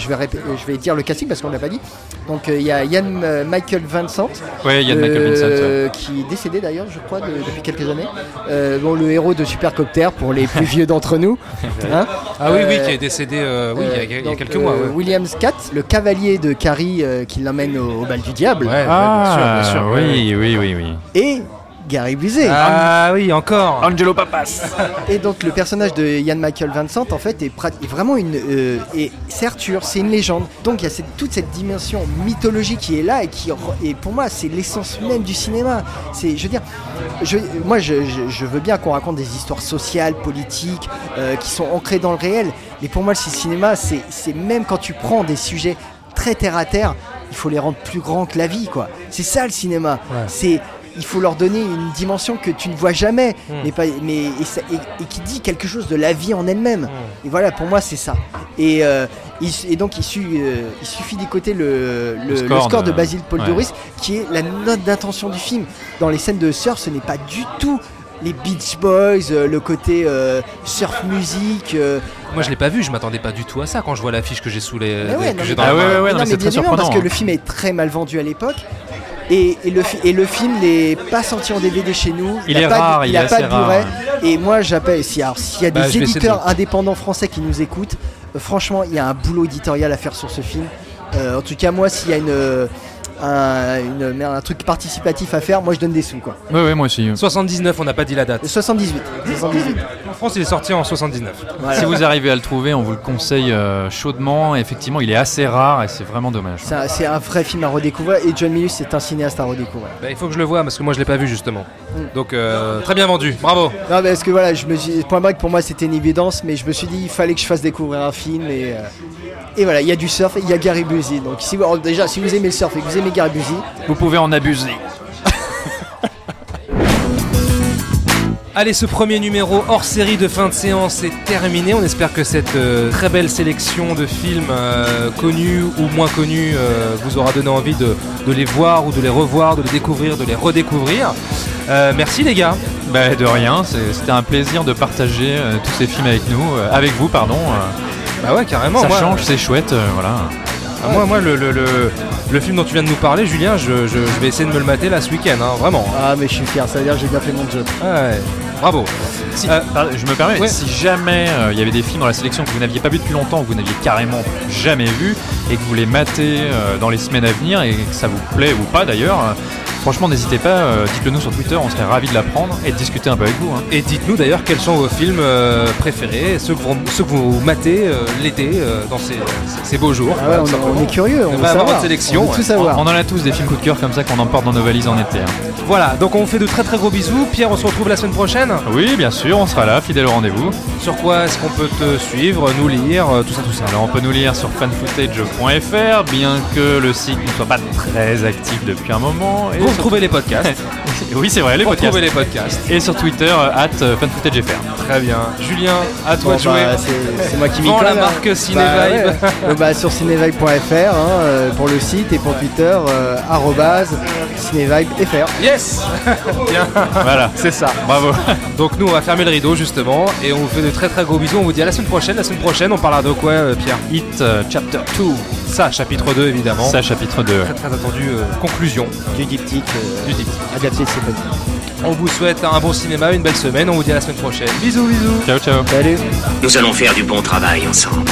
Je vais, répé- je vais dire le casting parce qu'on l'a pas dit. Donc euh, il y a Yann euh, Michael Vincent, Ouais, Yann Michael Vincent. ouais. euh, qui est décédé d'ailleurs, je crois, de- depuis quelques années. Euh, bon, le héros de Supercopter pour les plus vieux d'entre nous. Hein Ah oui, oui, Euh, qui est décédé euh, oui, il y a- il y, a donc, quelques mois. euh, ouais. William Scott, le cavalier de Carrie euh, qui l'emmène au, au bal du diable. Ouais, Ah, bien sûr, bien sûr. oui, oui, oui, oui. Et Gary Busey. Ah oui, encore. Angelo Papas. Et donc le personnage de Ian Michael Vincent en fait est, prat- est vraiment une euh, et c'est Arthur, c'est une légende. Donc il y a cette- toute cette dimension mythologique qui est là et qui re- et pour moi c'est l'essence même du cinéma. C'est je veux dire je, moi je, je- je veux bien qu'on raconte des histoires sociales, politiques euh, qui sont ancrées dans le réel, mais pour moi le cinéma c'est c'est même quand tu prends des sujets très terre à terre, il faut les rendre plus grands que la vie quoi. C'est ça le cinéma. Ouais. C'est il faut leur donner une dimension que tu ne vois jamais, Hmm. mais, pas, mais et, ça- et- et qui dit quelque chose de la vie en elle-même. Hmm. Et voilà, pour moi, c'est ça. Et, euh, il, et donc, il, su- euh, il suffit d'écouter le, le- Le le score de, de- Basile Paul ouais. Doris, qui est la note d'intention du film. Dans les scènes de surf, ce n'est pas du tout les Beach Boys, euh, le côté euh, surf musique. euh, Moi, je l'ai pas vu, je m'attendais pas du tout à ça quand je vois l'affiche que j'ai sous les. mais ouais, non, mais- Ah ouais, ouais, ouais, non, mais c'est très parce que le film est très mal vendu à l'époque. Et, et le, fi- et le film n'est pas sorti en DVD chez nous. Il a est pas de- rare, il a pas de Blu-ray. Et moi, j'appelle. S'il y a Bah, des éditeurs de- indépendants français qui nous écoutent, euh, franchement, il y a un boulot éditorial à faire sur ce film. Euh, en tout cas, moi, s'il y a une, un, une- merde, un truc participatif à faire, moi, je donne des sous. Quoi. Ouais, ouais, moi aussi. 79, on n'a pas dit la date. 78. 78. En France, il est sorti en 79. Voilà. Si vous arrivez à le trouver, on vous le conseille euh, chaudement. Effectivement, il est assez rare et c'est vraiment dommage. C'est un, c'est un vrai film à redécouvrir. Et John Milius, c'est un cinéaste à redécouvrir. Bah, il faut que je le vois parce que moi, je l'ai pas vu justement. Mm. Donc, euh, très bien vendu. Bravo. Non, parce que voilà, je me suis, Point Break pour moi c'était une évidence, mais je me suis dit il fallait que je fasse découvrir un film et, euh, et voilà, il y a du surf et il y a Gary Busey. Donc si vous, alors, déjà, si vous aimez le surf et que vous aimez Gary Busey, Vous pouvez en abuser. Allez, ce premier numéro hors série de fin de séance est terminé. On espère que cette euh, très belle sélection de films euh, connus ou moins connus euh, vous aura donné envie de, de les voir ou de les revoir, de les découvrir, de les redécouvrir. Euh, merci les gars. Bah, de rien, c'était un plaisir de partager euh, tous ces films avec nous, euh, avec vous, pardon. Bah ouais, carrément. ça moi, change, c'est chouette, euh, voilà. ah, moi, moi, le, le, le- le film dont tu viens de nous parler, Julien, je, je- je vais essayer de me le mater là ce week-end, hein, vraiment. ah mais je suis fier, ça veut dire que j'ai bien fait mon job. Ouais. Bravo. Si- Euh, pardon, je me permets, ouais. si jamais euh, il y avait des films dans la sélection que vous n'aviez pas vu depuis longtemps, que vous n'aviez carrément jamais vu, et que vous les matez euh, dans les semaines à venir, et que ça vous plaît ou pas d'ailleurs, franchement n'hésitez pas, euh, dites-le nous sur Twitter, on serait ravis de l'apprendre et de discuter un peu avec vous. hein. Et dites-nous d'ailleurs quels sont vos films euh, préférés, ceux que vous, ceux que vous matez euh, l'été euh, dans ces, ces beaux jours. Ah ouais, on, on est curieux, on va veut avoir savoir. votre sélection, On veut ouais. tout savoir. On en a tous des films coup de cœur comme ça qu'on emporte dans nos valises en été. hein. Voilà, donc on vous fait de très très gros bisous. Pierre, on se retrouve la semaine prochaine. Oui, bien sûr, on sera là, fidèle au rendez-vous. Sur quoi est-ce qu'on peut te suivre, nous lire, euh, tout ça, tout ça? Alors on peut nous lire sur fanfootage.fr, bien que le site ne soit pas très actif depuis un moment. Et retrouvez les podcasts. oui, c'est vrai, les Vous podcasts. retrouvez les podcasts. Et sur Twitter, euh, at euh, fanfootagefr. Très bien. Julien, à toi Bon, de jouer. bah, c'est moi qui m'y la hein. marque Cinévibe. Bah, ouais. Donc, bah, sur cinévibe.fr hein, euh, pour le site et pour Twitter euh, arrobase cinévibefr. Yes Bien, Voilà, c'est ça. bravo. Donc nous on va fermer le rideau justement et on vous fait de très très gros bisous. On vous dit à la semaine prochaine. La semaine prochaine on parlera de quoi euh, Pierre? Hit euh, Chapter 2, Ça, chapitre 2 évidemment. ça chapitre 2. Très très attendu euh, conclusion Du diptyque euh, du diptyque. adapté de. On vous souhaite un bon cinéma, une belle semaine. On vous dit à la semaine prochaine. Bisous bisous. Ciao, ciao. Salut Nous allons faire du bon travail ensemble.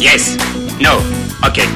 Yes. No. Ok.